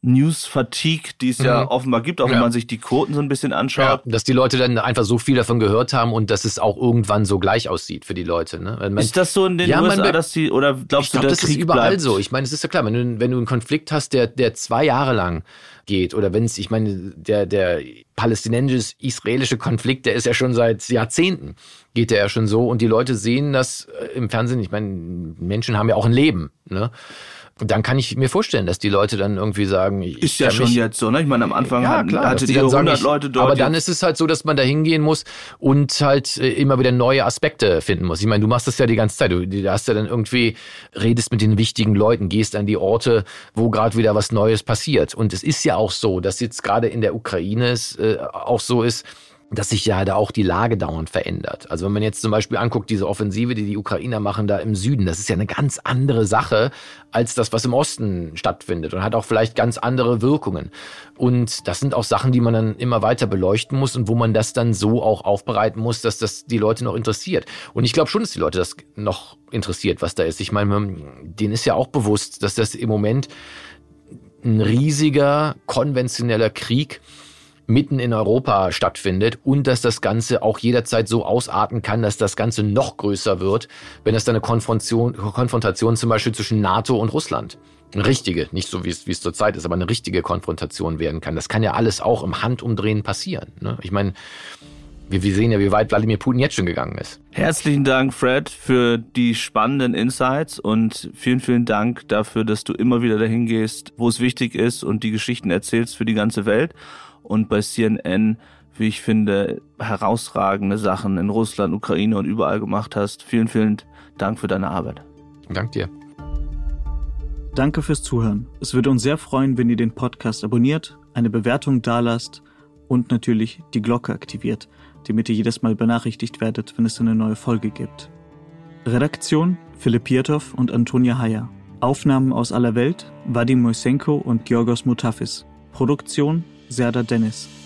News-Fatigue, die es mhm. ja offenbar gibt, auch ja. wenn man sich die Quoten so ein bisschen anschaut. Ja, dass die Leute dann einfach so viel davon gehört haben und dass es auch irgendwann so gleich aussieht für die Leute. Ne? Man, ist das so in den ja, USA, dass die, oder glaubst ich glaub, du, der das Krieg ist überall bleibt? so. Ich meine, es ist ja klar, wenn du, wenn du einen Konflikt hast, der, der zwei Jahre lang geht oder wenn es, ich meine, der, der palästinensisch-israelische Konflikt, der ist ja schon seit Jahrzehnten, geht der ja schon so und die Leute sehen das äh, im Fernsehen, ich meine, Menschen haben ja auch ein Leben, ne? Dann kann ich mir vorstellen, dass die Leute dann irgendwie sagen, ist ja schon jetzt so, ne? Ich meine, am Anfang ja, klar, hatte die 100 ich, Leute dort. Aber dann ist es halt so, dass man da hingehen muss und halt äh, immer wieder neue Aspekte finden muss. Ich meine, du machst das ja die ganze Zeit. Du, du hast ja dann irgendwie, redest mit den wichtigen Leuten, gehst an die Orte, wo gerade wieder was Neues passiert. Und es ist ja auch so, dass jetzt gerade in der Ukraine es äh, auch so ist, dass sich ja da auch die Lage dauernd verändert. Also wenn man jetzt zum Beispiel anguckt, diese Offensive, die die Ukrainer machen da im Süden, das ist ja eine ganz andere Sache als das, was im Osten stattfindet und hat auch vielleicht ganz andere Wirkungen. Und das sind auch Sachen, die man dann immer weiter beleuchten muss und wo man das dann so auch aufbereiten muss, dass das die Leute noch interessiert. Und ich glaube schon, dass die Leute das noch interessiert, was da ist. Ich meine, denen ist ja auch bewusst, dass das im Moment ein riesiger konventioneller Krieg mitten in Europa stattfindet und dass das Ganze auch jederzeit so ausarten kann, dass das Ganze noch größer wird, wenn es dann eine Konfrontation, Konfrontation zum Beispiel zwischen NATO und Russland, eine richtige, nicht so wie es, wie es zurzeit ist, aber eine richtige Konfrontation werden kann. Das kann ja alles auch im Handumdrehen passieren. Ne? Ich meine, wir, wir sehen ja, wie weit Wladimir Putin jetzt schon gegangen ist. Herzlichen Dank, Fred, für die spannenden Insights und vielen, vielen Dank dafür, dass du immer wieder dahin gehst, wo es wichtig ist und die Geschichten erzählst für die ganze Welt und bei CNN, wie ich finde, herausragende Sachen in Russland, Ukraine und überall gemacht hast. Vielen, vielen Dank für deine Arbeit. Dank dir. Danke fürs Zuhören. Es würde uns sehr freuen, wenn ihr den Podcast abonniert, eine Bewertung dalasst und natürlich die Glocke aktiviert, damit ihr jedes Mal benachrichtigt werdet, wenn es eine neue Folge gibt. Redaktion Philipp Pietow und Antonia Heyer. Aufnahmen aus aller Welt Vadim Moisenko und Georgos Mutafis. Produktion Serda Dennis.